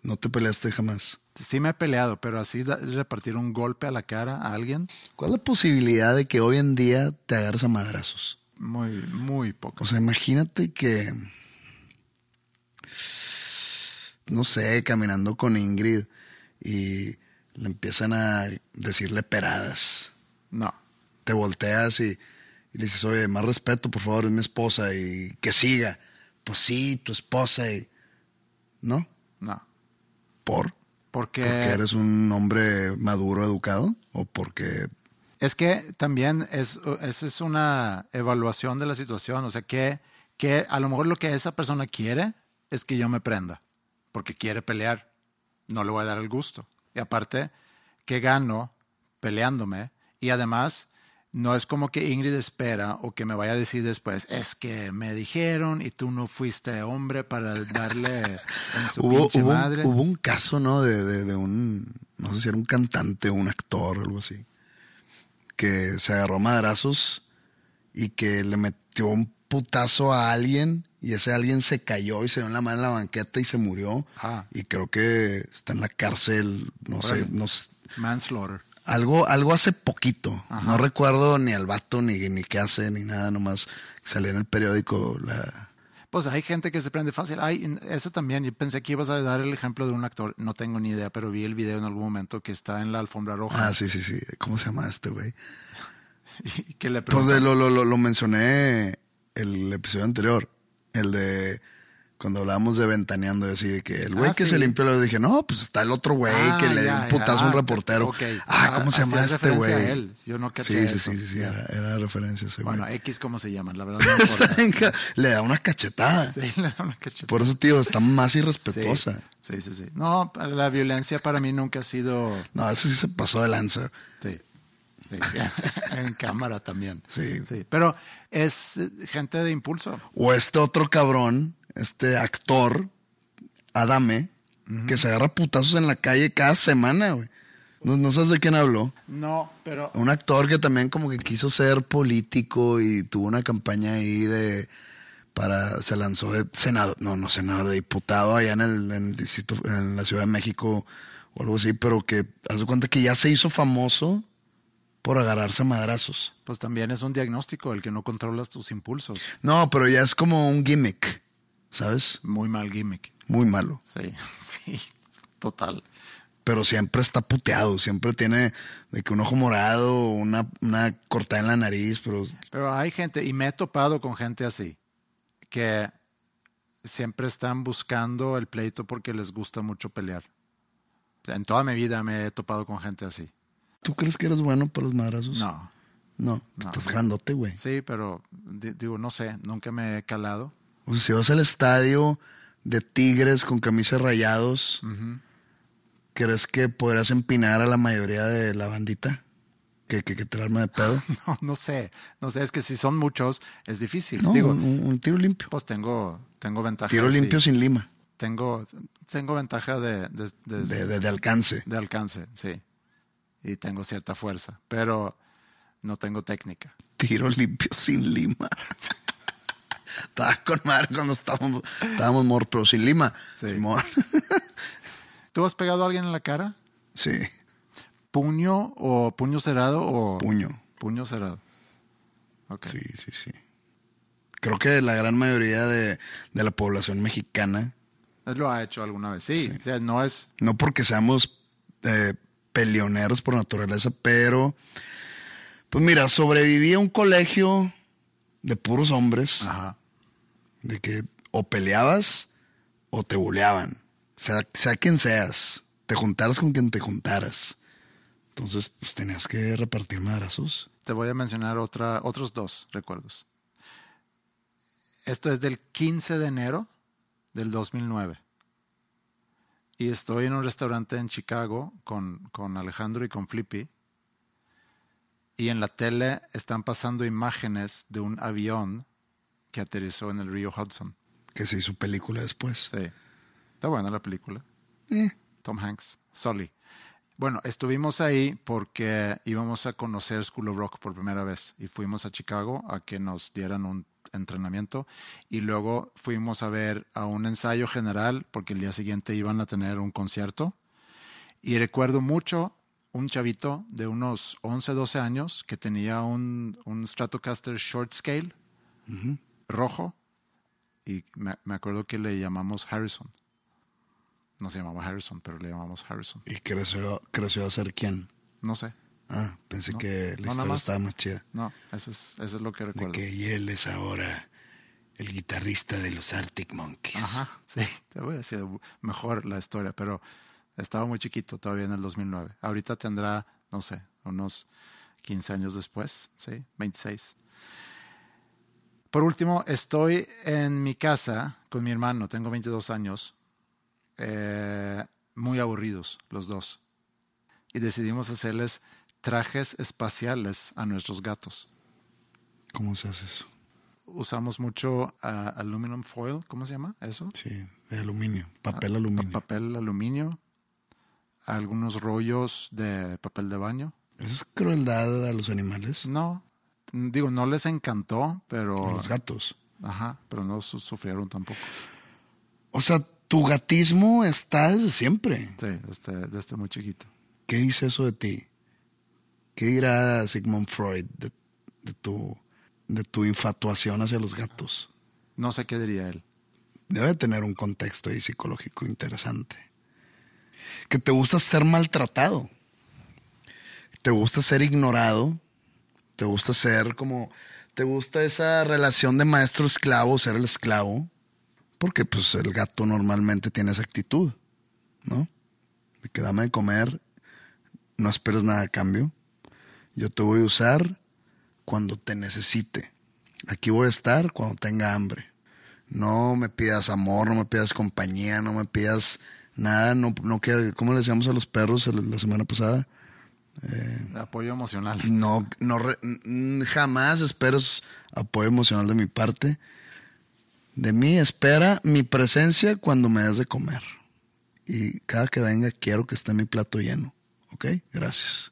No te peleaste jamás. Sí me he peleado, pero así da- repartir un golpe a la cara a alguien, ¿Cuál es la posibilidad de que hoy en día te agarres a madrazos? muy, muy poco. O sea, imagínate que, no sé, caminando con Ingrid y le empiezan a decirle peradas. No. Te volteas y, y le dices, oye, más respeto, por favor, es mi esposa y que siga. Pues sí, tu esposa y... ¿No? No. ¿Por? Porque, ¿Porque eres un hombre maduro, educado? ¿O porque es que también es, es una evaluación de la situación. O sea, que, que a lo mejor lo que esa persona quiere es que yo me prenda. Porque quiere pelear. No le voy a dar el gusto. Y aparte, que gano peleándome. Y además, no es como que Ingrid espera o que me vaya a decir después, es que me dijeron y tú no fuiste hombre para darle en su hubo, pinche hubo un- madre. hubo un caso, ¿no? De, de- de un, no sé si era un cantante o un actor o algo así, que se agarró a madrazos y que le metió un putazo a alguien y ese alguien se cayó y se dio en la mano en la banqueta y se murió. Ah. Y creo que está en la cárcel, no sé, no sé, Manslaughter. Algo, algo hace poquito. No recuerdo ni al vato, ni, ni qué hace, ni nada, nomás salía en el periódico la... Pues hay gente que se prende fácil. Ay, eso también. Yo pensé que ibas a dar el ejemplo de un actor. No tengo ni idea, pero vi el video en algún momento que está en la alfombra roja. Ah, sí, sí, sí. ¿Cómo se llama este güey? Y que le Pues de lo, lo, lo, lo mencioné el episodio anterior, el de Cuando hablábamos de ventaneando, así de que el güey Ah, que sí. se limpió, le dije, no, pues está el otro güey Ah, que le dio un putazo a un Ah, reportero. ok. Ah, ¿cómo se Ah, llama este güey? Yo no caché Sí, sí, eso. sí, sí, sí, era, era referencia ese. Bueno, X, ¿cómo se llaman? La verdad no importa. le da una cachetada. sí, le da una cachetada. Por eso, tío, está más irrespetuosa. Sí, sí, sí. No, la violencia para mí nunca ha sido. No, eso sí se pasó de lanza. Sí. sí. en cámara también. Sí. Sí. Pero es gente de impulso. O este otro cabrón, este actor, Adame, que se agarra putazos en la calle cada semana, güey. No, no sabes de quién habló. No, pero. Un actor que también como que quiso ser político y tuvo una campaña ahí de para se lanzó de senador, no, no senador, de diputado allá en el, en el distrito, en la Ciudad de México o algo así, pero que haz de cuenta que ya se hizo famoso por agarrarse a madrazos. Pues también es un diagnóstico el que no controlas tus impulsos. No, pero ya es como un gimmick, ¿sabes? Muy mal gimmick. Muy malo. Sí, sí, total. Pero siempre está puteado, siempre tiene de que un ojo morado, una, una cortada en la nariz, pero Pero hay gente, y me he topado con gente así, que siempre están buscando el pleito porque les gusta mucho pelear. En toda mi vida me he topado con gente así. ¿tú crees que eres bueno para los madrazos? No, No, No. estás grandote, güey. sí, pero di- digo, no sé, nunca me he calado. O sea, si vas al estadio de Tigres con camisas rayados, ¿crees que podrás empinar a la mayoría de la bandita? Que, que, que te la arma de pedo. No, no sé, no sé, es que si son muchos es difícil. No, digo, un, un tiro limpio. pues tengo, tengo ventaja. Tiro sí. limpio sin lima, Tengo, tengo ventaja de, de, de- de, de- de alcance. de alcance, sí. Y tengo cierta fuerza, pero no tengo técnica. Tiro limpio sin lima. Estaba con madre cuando estábamos, estábamos muertos, pero sin lima. Sí. ¿Tú has pegado a alguien en la cara? sí, ¿Puño o puño cerrado o puño. puño cerrado? Sí, sí, sí. Creo que la gran mayoría de, de la población mexicana, lo ha hecho alguna vez. Sí, o sea, no es. no porque seamos eh, peleoneros por naturaleza, pero pues mira, sobreviví a un colegio de puros hombres, Ajá. De que o peleabas o te buleaban. Sea, quien seas, te juntaras con quien te juntaras. Entonces, pues tenías que repartir madrazos. Te voy a mencionar otra, otros dos recuerdos. Esto es del 15 de enero del 2009. Y estoy en un restaurante en Chicago con, con Alejandro y con Flippy. Y en la tele están pasando imágenes de un avión que aterrizó en el río Hudson. Que se hizo película después. Sí. Está buena la película. Eh, Tom Hanks, Sully. Bueno, estuvimos ahí porque íbamos a conocer School of Rock por primera vez y fuimos a Chicago a que nos dieran un entrenamiento y luego fuimos a ver a un ensayo general porque el día siguiente iban a tener un concierto y recuerdo mucho un chavito de unos 11, 12 años que tenía un, un Stratocaster Short Scale rojo y me, me acuerdo que le llamamos Harrison. No se llamaba Harrison, pero le llamamos Harrison. y creció, creció a ser quién. No sé. Ah, pensé No. que la No, historia más. estaba más chida. No, eso es, eso es lo que De recuerdo. que y él es ahora el guitarrista de los Arctic Monkeys. Ajá, sí, te voy a decir mejor la historia, pero estaba muy chiquito todavía en el 2009. Ahorita tendrá, no sé, unos 15 años después, sí, 26. Por último, estoy en mi casa con mi hermano, tengo 22 años, eh, muy aburridos los dos. Y decidimos hacerles trajes espaciales a nuestros gatos. ¿Cómo se hace eso? Usamos mucho ah, aluminum foil, ¿cómo se llama eso? Sí, de aluminio, papel Pa- aluminio. papel aluminio, algunos rollos de papel de baño. ¿Eso es crueldad a los animales? No, digo, no les encantó, pero... A los gatos. Ajá, pero no su- sufrieron tampoco. O sea, tu gatismo está desde siempre. Sí, desde, desde muy chiquito. ¿Qué dice eso de ti? ¿Qué dirá Sigmund Freud de, de tu, de tu infatuación hacia los gatos? No sé qué diría él. Debe tener un contexto ahí psicológico interesante. Que te gusta ser maltratado. Te gusta ser ignorado. Te gusta ser como... Te gusta esa relación de maestro-esclavo, ser el esclavo. Porque pues el gato normalmente tiene esa actitud, ¿no? De que dame de comer, no esperes nada a cambio. Yo te voy a usar cuando te necesite. Aquí voy a estar cuando tenga hambre. No me pidas amor, no me pidas compañía, no me pidas nada, no, no que, ¿cómo le decíamos a los perros la semana pasada? Apoyo emocional. No, no jamás esperes apoyo emocional de mi parte. De mí espera mi presencia cuando me des de comer. Y cada que venga quiero que esté mi plato lleno. ¿Ok? Gracias.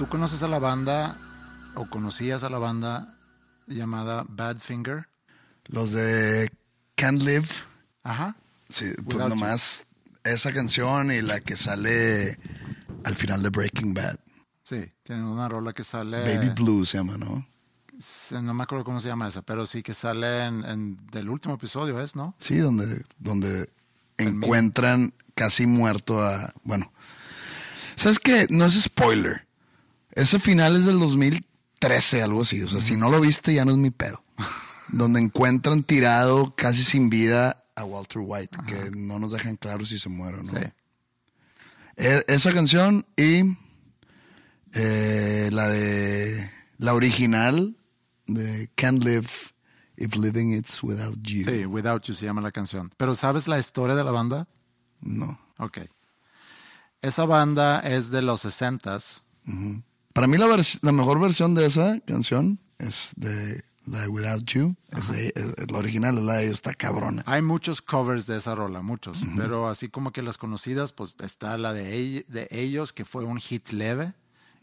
¿Tú conoces a la banda o conocías a la banda llamada Badfinger? Los de Can't Live. Ajá. Sí, pues Without nomás esa canción y la que sale al final de Breaking Bad. Sí, tienen una rola que sale. Baby Blue se llama, ¿no? No me acuerdo cómo se llama esa, pero sí que sale en, en- del último episodio, ¿es, no? Sí, donde, donde encuentran casi muerto a. Bueno, ¿sabes qué? No es spoiler. Ese final es del 2013, algo así. O sea, si no lo viste, ya no es mi pedo. donde encuentran tirado casi sin vida a Walter White, que no nos dejan claro si se muere o no. Sí. E- esa canción y eh, la de la original de Can't Live If Living It's Without You. Sí, Without You se llama la canción. Pero ¿sabes la historia de la banda? No. Ok. Esa banda es de los 60s. Para mí la, la mejor versión de esa canción es de la de Without You. Es de- es- la original es la de ellos, está cabrona. Hay muchos covers de esa rola, muchos. Pero así como que las conocidas, pues está la de, de ellos, que fue un hit leve.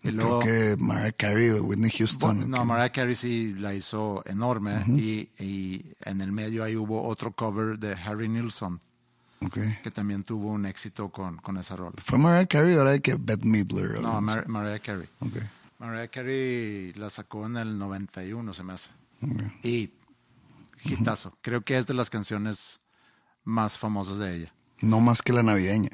Y luego, Creo que Mariah Carey o Whitney Houston. Bueno, no, Mariah Carey sí la hizo enorme. y, y en el medio ahí hubo otro cover de Harry Nilsson, ok. que también tuvo un éxito con, con esa rola. Fue Mariah Carey ahora hay que Bette Midler. o No. Mar- Mariah Carey. Ok. Mariah Carey la sacó en el 91, se me hace. Y hitazo. Creo que es de las canciones más famosas de ella. No más que la navideña.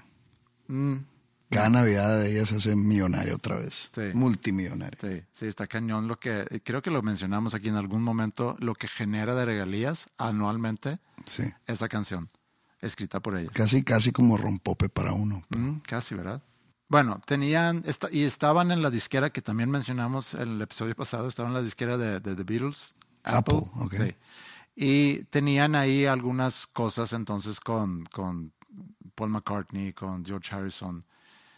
Cada Navidad de ella se hace millonario otra vez. Sí. Multimillonario. Sí, sí, está cañón lo que, creo que lo mencionamos aquí en algún momento, lo que genera de regalías anualmente Sí. esa canción, escrita por ella. Casi, casi como rompope para uno. Mm, casi, ¿verdad? Bueno, tenían, esta- y estaban en la disquera que también mencionamos en el episodio pasado, estaban en la disquera de, de The Beatles. Apple, ok. Sí. Y tenían ahí algunas cosas entonces con, con Paul McCartney, con George Harrison.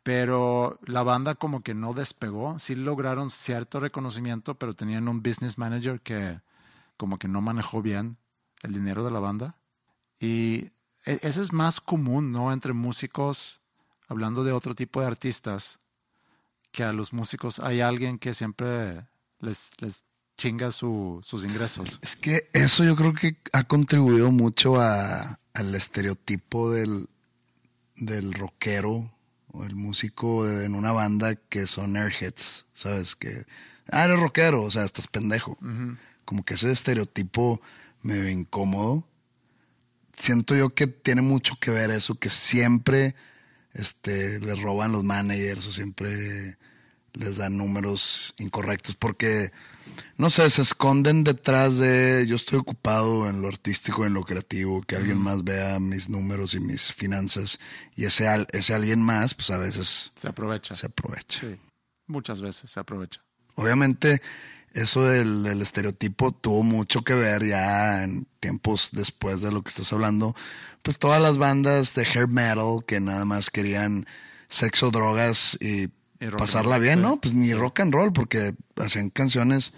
Pero la banda como que no despegó. Sí lograron cierto reconocimiento, pero tenían un business manager que como que no manejó bien el dinero de la banda. Y ese es más común, ¿no? Entre músicos, hablando de otro tipo de artistas, que a los músicos hay alguien que siempre les, les chinga su- sus ingresos. Es que eso yo creo que ha contribuido mucho a, al estereotipo del, del rockero o el músico de- en una banda que son airheads, ¿sabes? Que, ah, eres rockero, o sea, estás pendejo. Como que ese estereotipo me ve incómodo. Siento yo que tiene mucho que ver eso, que siempre este, le roban los managers o siempre les dan números incorrectos porque, no sé, se esconden detrás de yo estoy ocupado en lo artístico, en lo creativo, que alguien más vea mis números y mis finanzas y ese, ese alguien más, pues a veces Se aprovecha. se aprovecha. Sí, muchas veces se aprovecha. Obviamente, eso del, del estereotipo tuvo mucho que ver ya en tiempos después de lo que estás hablando. Pues todas las bandas de hair metal que nada más querían sexo, drogas y, pasarla bien, ¿no? Pues ni rock and roll, porque hacían canciones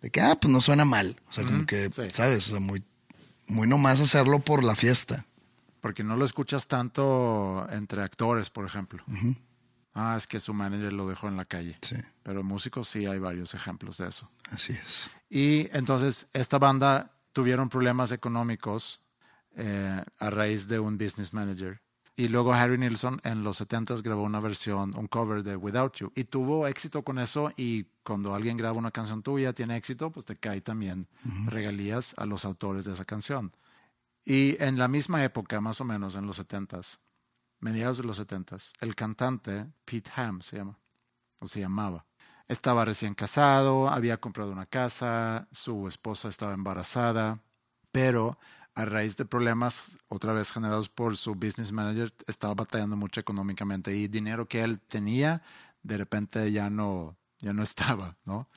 de que, ah, pues no suena mal. O sea, como que, sí. ¿sabes? O sea, muy, muy nomás hacerlo por la fiesta. Porque no lo escuchas tanto entre actores, por ejemplo. Ah, es que su manager lo dejó en la calle. Sí, Pero músicos sí hay varios ejemplos de eso. así es. Y entonces esta banda tuvieron problemas económicos eh, a raíz de un business manager. Y luego Harry Nilsson en los 70s grabó una versión, un cover de Without You. Y tuvo éxito con eso. Y cuando alguien graba una canción tuya, tiene éxito, pues te cae también regalías a los autores de esa canción. Y en la misma época, más o menos en los 70s, mediados de los 70s, el cantante Pete Ham se llama, o se llamaba. Estaba recién casado, había comprado una casa, su esposa estaba embarazada, pero a raíz de problemas otra vez generados por su business manager, estaba batallando mucho económicamente y dinero que él tenía, de repente ya no, ya no estaba, ¿no?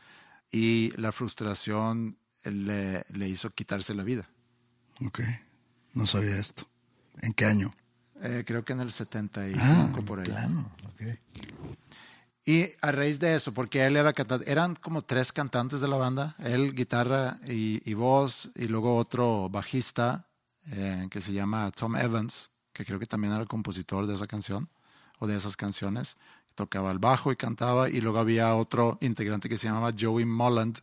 Y la frustración le, le hizo quitarse la vida. Ok. No sabía esto. ¿En qué año? Eh, creo que en el 75 Ah, por ahí. plano. Ok. Y a raíz de eso, porque él era cantante, eran como tres cantantes de la banda, él guitarra y, y voz, y luego otro bajista eh, que se llama Tom Evans, que creo que también era el compositor de esa canción o de esas canciones, tocaba el bajo y cantaba, y luego había otro integrante que se llamaba Joey Molland,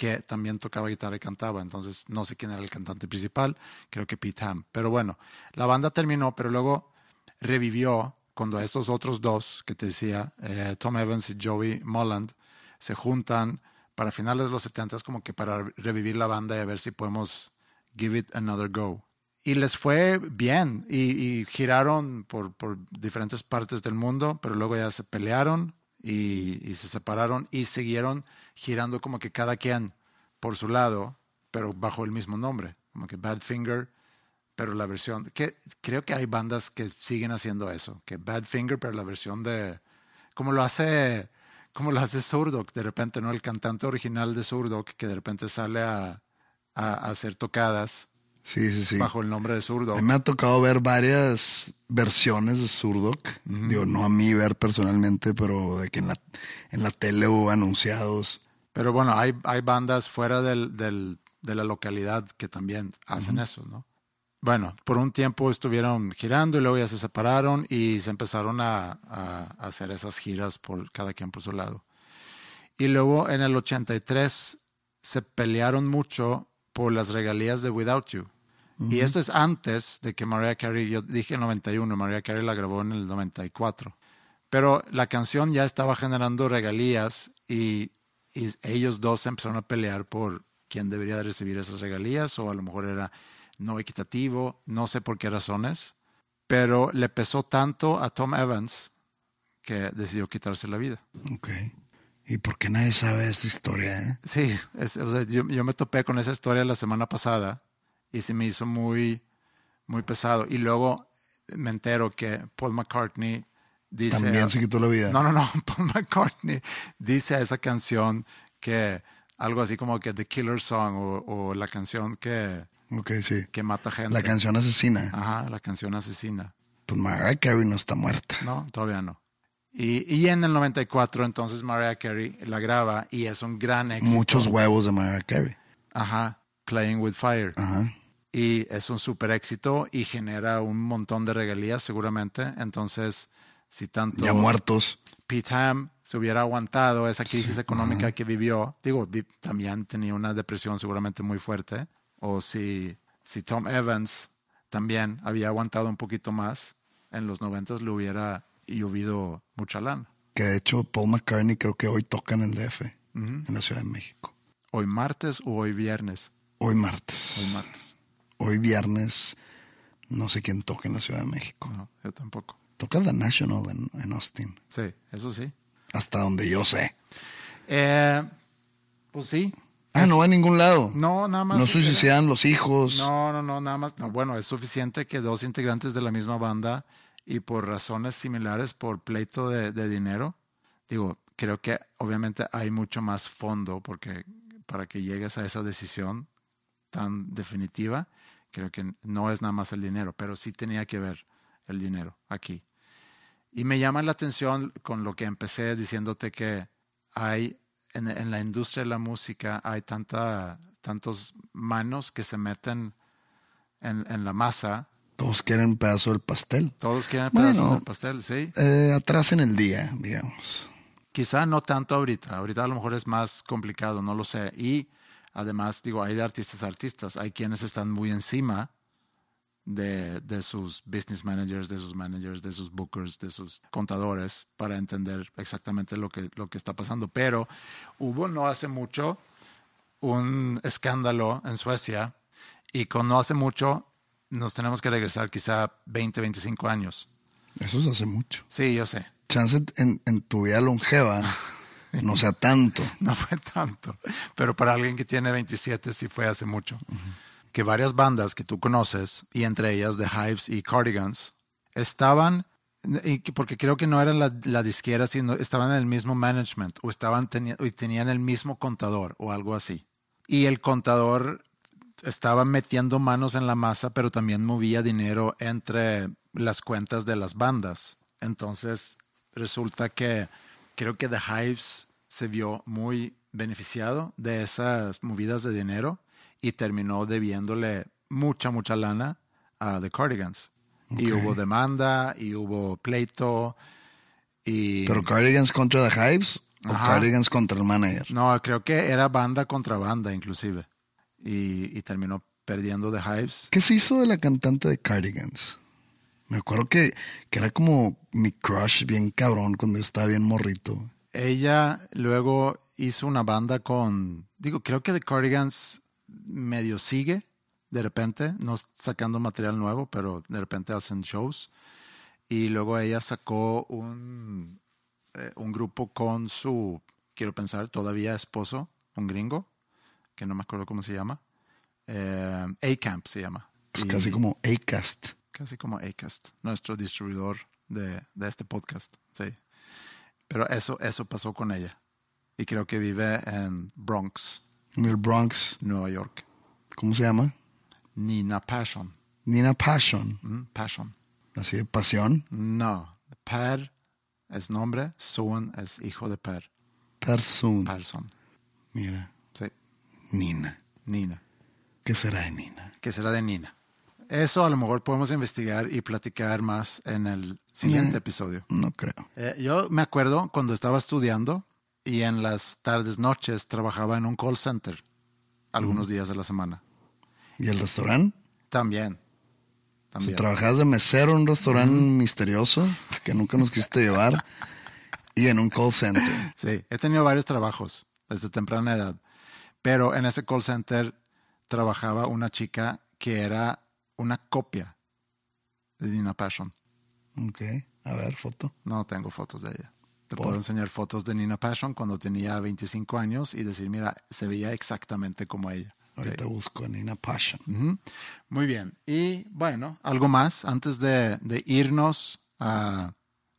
que también tocaba guitarra y cantaba, entonces no sé quién era el cantante principal, creo que Pete Ham, pero bueno, la banda terminó, pero luego revivió cuando estos otros dos que te decía, eh, Tom Evans y Joey Molland, se juntan para finales de los 70 como que para revivir la banda y a ver si podemos give it another go. Y les fue bien y, giraron por, por diferentes partes del mundo, pero luego ya se pelearon y se separaron y siguieron girando como que cada quien por su lado, pero bajo el mismo nombre, como que Badfinger pero la versión que creo que hay bandas que siguen haciendo eso, que Badfinger, pero la versión de como lo hace como lo hace Surdoc de repente, ¿no? El cantante original de Surdoc que de repente sale a, a, a hacer tocadas Sí, sí, sí. bajo el nombre de mí me ha tocado ver varias versiones de Surdoc. Digo, no a mí ver personalmente, pero de que en la, en la tele o anunciados. Pero bueno, hay, hay bandas fuera del, del- de la localidad que también hacen eso, ¿no? Bueno, por un tiempo estuvieron girando y luego ya se separaron y se empezaron a, a hacer esas giras por cada quien por su lado. Y luego en el 83 se pelearon mucho por las regalías de Without You. Y esto es antes de que Mariah Carey, yo dije el 91, Mariah Carey la grabó en el 94. Pero la canción ya estaba generando regalías y, y ellos dos empezaron a pelear por quién debería de recibir esas regalías o a lo mejor era no equitativo, no sé por qué razones, pero le pesó tanto a Tom Evans que decidió quitarse la vida. Ok. ¿Y por qué nadie sabe esta historia, eh? Sí, es- o sea, yo, yo me topé con esa historia la semana pasada y se me hizo muy, muy pesado. Y luego me entero que Paul McCartney dice... También se quitó la vida. No, no, no. Paul McCartney dice a esa canción que algo así como que The Killer Song o, o la canción que, Ok, sí. que mata gente. La canción asesina. Ajá, la canción asesina. Pues Mariah Carey no está muerta. No, todavía no. Y, y en el 94 entonces Mariah Carey la graba y es un gran éxito. Muchos huevos de Mariah Carey. Ajá, Playing with Fire. Ajá. Y es un super éxito y genera un montón de regalías seguramente. Entonces, si tanto Ya muertos. Pete Ham se hubiera aguantado esa crisis económica que vivió, digo, también tenía una depresión seguramente muy fuerte. O si, si Tom Evans también había aguantado un poquito más, en los noventas le hubiera llovido mucha lana. Que de hecho Paul McCartney creo que hoy toca en el DF, en la Ciudad de México. Hoy martes o hoy viernes. Hoy martes. Hoy martes. Hoy viernes, no sé quién toca en la Ciudad de México. No, yo tampoco. Toca The National en, en Austin. Sí, eso sí. Hasta donde yo sé. Eh, pues sí. Ah, no va a ningún lado. No, nada más. No suicidan los hijos. No, no, no, nada más. No, bueno, es suficiente que dos integrantes de la misma banda y por razones similares, por pleito de, de dinero, digo, creo que obviamente hay mucho más fondo porque para que llegues a esa decisión tan definitiva, creo que no es nada más el dinero, pero sí tenía que ver el dinero aquí. Y me llama la atención con lo que empecé diciéndote que hay en, en la industria de la música hay tanta, tantos manos que se meten en, en la masa. Todos quieren un pedazo del pastel. Todos quieren Bueno. pedazos del pastel, sí. Eh, atrás en el día, digamos. Quizá no tanto ahorita. Ahorita a lo mejor es más complicado, no lo sé. Y además, digo, hay de artistas a artistas. Hay quienes están muy encima de, de sus business managers, de sus managers, de sus bookers, de sus contadores para entender exactamente lo que, lo que está pasando. Pero hubo no hace mucho un escándalo en Suecia y con no hace mucho nos tenemos que regresar quizá 20, 25 años. Eso es hace mucho. Sí, yo sé. Chance en, en tu vida longeva no sea tanto. No fue tanto, pero para alguien que tiene 27 sí fue hace mucho. Que varias bandas que tú conoces, y entre ellas The Hives y Cardigans, estaban, y que- porque creo que no era la, disquera, sino estaban en el mismo management o estaban y tenían el mismo contador o algo así. Y el contador estaba metiendo manos en la masa, pero también movía dinero entre las cuentas de las bandas. Entonces resulta que creo que The Hives se vio muy beneficiado de esas movidas de dinero y terminó debiéndole mucha, mucha lana a The Cardigans. Y hubo demanda y hubo pleito y... Pero Cardigans contra The Hives o Ajá. Cardigans contra el manager. No, creo que era banda contra banda inclusive. Y, y terminó perdiendo The Hives. ¿Qué se hizo de la cantante de Cardigans? Me acuerdo que, que era como mi crush bien cabrón cuando estaba bien morrito. Ella luego hizo una banda con, digo, creo que The Cardigans medio sigue de repente, no sacando material nuevo, pero de repente hacen shows. Y luego ella sacó un, eh, un grupo con su, quiero pensar, todavía esposo, un gringo, que no me acuerdo cómo se llama. Eh, A-Camp se llama. Pues Y- casi como Acast. casi como Acast, nuestro distribuidor de, de este podcast. Sí. Pero eso, eso pasó con ella. Y creo que vive en Bronx, En el Bronx. Nueva York. ¿Cómo se llama? Nina Passion. Nina Passion. Mm, Passion. Así de pasión. No. Per es nombre, Son es hijo de Per. Person. Person. Mira. Sí. Nina. Nina. ¿Qué será de Nina? Que será de Nina. Eso a lo mejor podemos investigar y platicar más en el siguiente episodio. No creo. Eh, yo me acuerdo cuando estaba estudiando y en las tardes, noches trabajaba en un call center algunos días de la semana. ¿Y el restaurante? También. Si También. trabajabas de mesero en un restaurante misterioso que nunca nos quisiste llevar y en un call center. Sí, he tenido varios trabajos desde temprana edad. Pero en ese call center trabajaba una chica que era una copia de Nina Passion. Ok. A ver, foto. No tengo fotos de ella. Te ¿Por? puedo enseñar fotos de Nina Passion cuando tenía 25 años y decir, mira, se veía exactamente como ella. Ahorita Sí. busco a Nina Passion. Muy bien. Y bueno, algo más antes de, de irnos a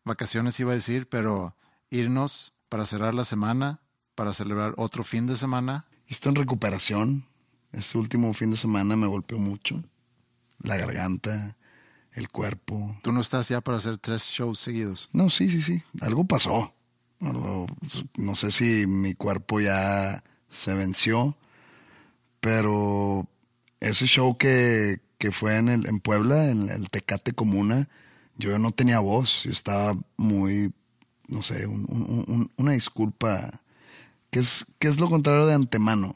vacaciones, iba a decir, pero irnos para cerrar la semana, para celebrar otro fin de semana. Estoy en recuperación. Este último fin de semana me golpeó mucho. La garganta, el cuerpo. Tú no estás ya para hacer tres shows seguidos. No, sí, sí, sí. Algo pasó. No sé si mi cuerpo ya se venció, pero ese show que, que fue en, el, en Puebla, en el Tecate Comuna, yo no tenía voz. Yo estaba muy, no sé, un- un- un- una disculpa. ¿Qué es, ¿Qué es lo contrario de antemano?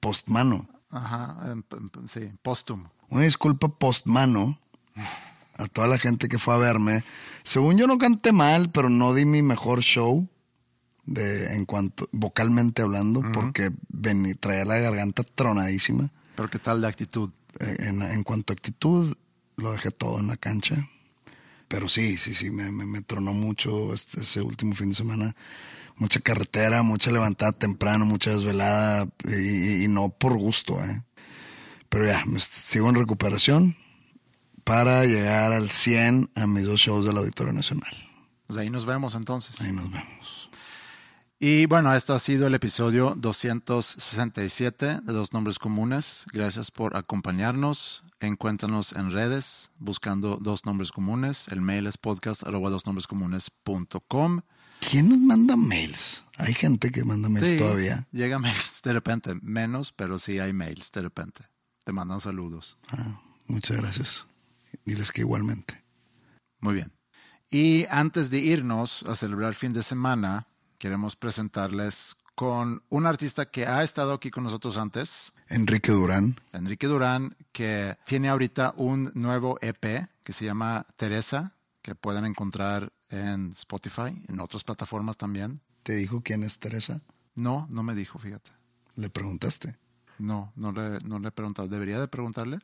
Postmano. Ajá, em, em, sí, póstumo. Una disculpa postmano a toda la gente que fue a verme. Según yo no canté mal, pero no di mi mejor show de en cuanto vocalmente hablando, porque vení, traía la garganta tronadísima. Pero ¿qué tal de actitud? Eh, En, en cuanto a actitud, lo dejé todo en la cancha. pero sí, sí, sí, me, me, me tronó mucho este, ese último fin de semana. Mucha carretera, mucha levantada temprano, mucha desvelada y, y no por gusto, ¿eh? Pero ya, sigo en recuperación para llegar al 100 a mis dos shows del Auditorio Nacional. Pues ahí nos vemos entonces. Ahí nos vemos. Y bueno, esto ha sido el episodio 267 de Dos Nombres Comunes. Gracias por acompañarnos. Encuéntranos en redes buscando Dos Nombres Comunes. El mail es podcast arroba dosnombrescomunes.com. ¿Quién nos manda mails? Hay gente que manda mails Sí, todavía. Llega mails de repente, menos, pero sí hay mails de repente. Te mandan saludos. Ah, muchas gracias. Diles que igualmente. Muy bien. Y antes de irnos a celebrar fin de semana, queremos presentarles con un artista que ha estado aquí con nosotros antes, Enrique Durán. Enrique Durán, que tiene ahorita un nuevo EP que se llama Teresa, que pueden encontrar en Spotify, en otras plataformas también. ¿Te dijo quién es Teresa? No, no me dijo, fíjate. Le preguntaste. No, no le, no le he preguntado. ¿Debería de preguntarle?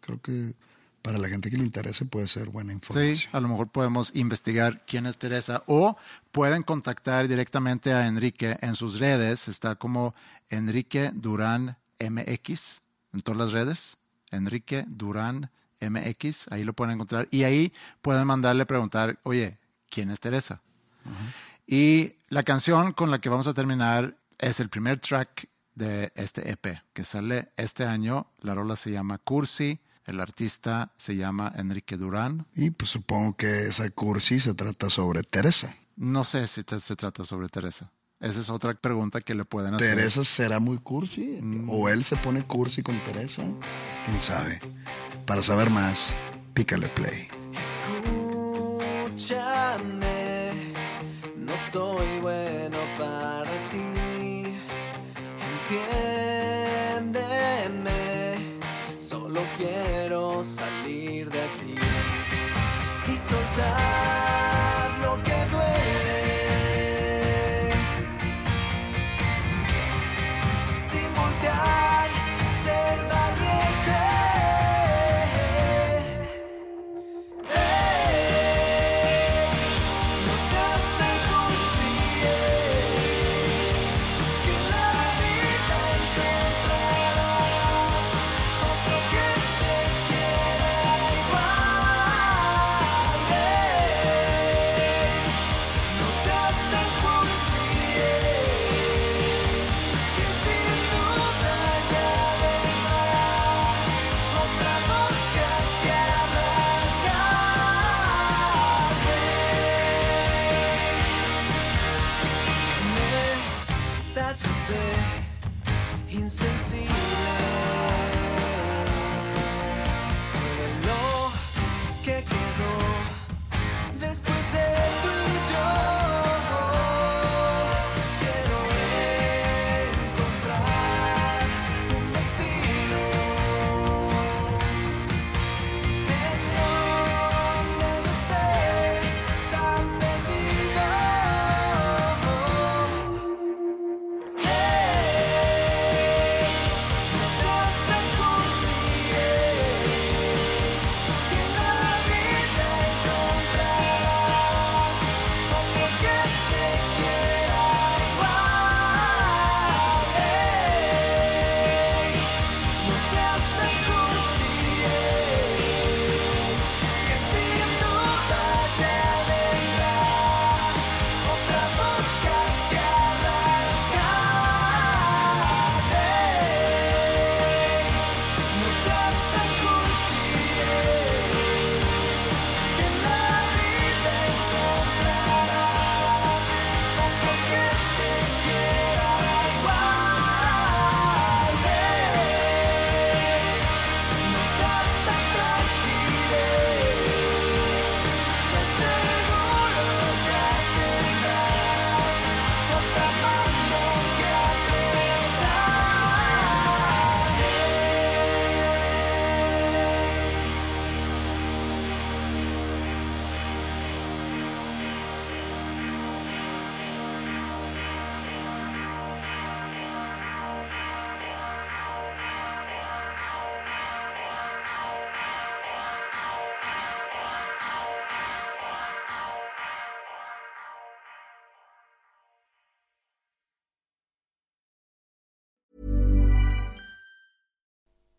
Creo que para la gente que le interese puede ser buena Sí, información. a lo mejor podemos investigar quién es Teresa o pueden contactar directamente a Enrique en sus redes. Está como Enrique Durán MX en todas las redes. Enrique Durán MX, ahí lo pueden encontrar. Y ahí pueden mandarle preguntar, oye, ¿quién es Teresa? Y la canción con la que vamos a terminar es el primer track de este EP que sale este año. La rola se llama Cursi. El artista se llama Enrique Durán. Y pues supongo que esa cursi se trata sobre Teresa. No sé si te- se trata sobre Teresa. Esa es otra pregunta que le pueden hacer. ¿Teresa será muy cursi? ¿O él se pone cursi con Teresa? ¿Quién sabe? Para saber más, pícale play. Escúchame, no soy bueno quiero salir de aquí y soltar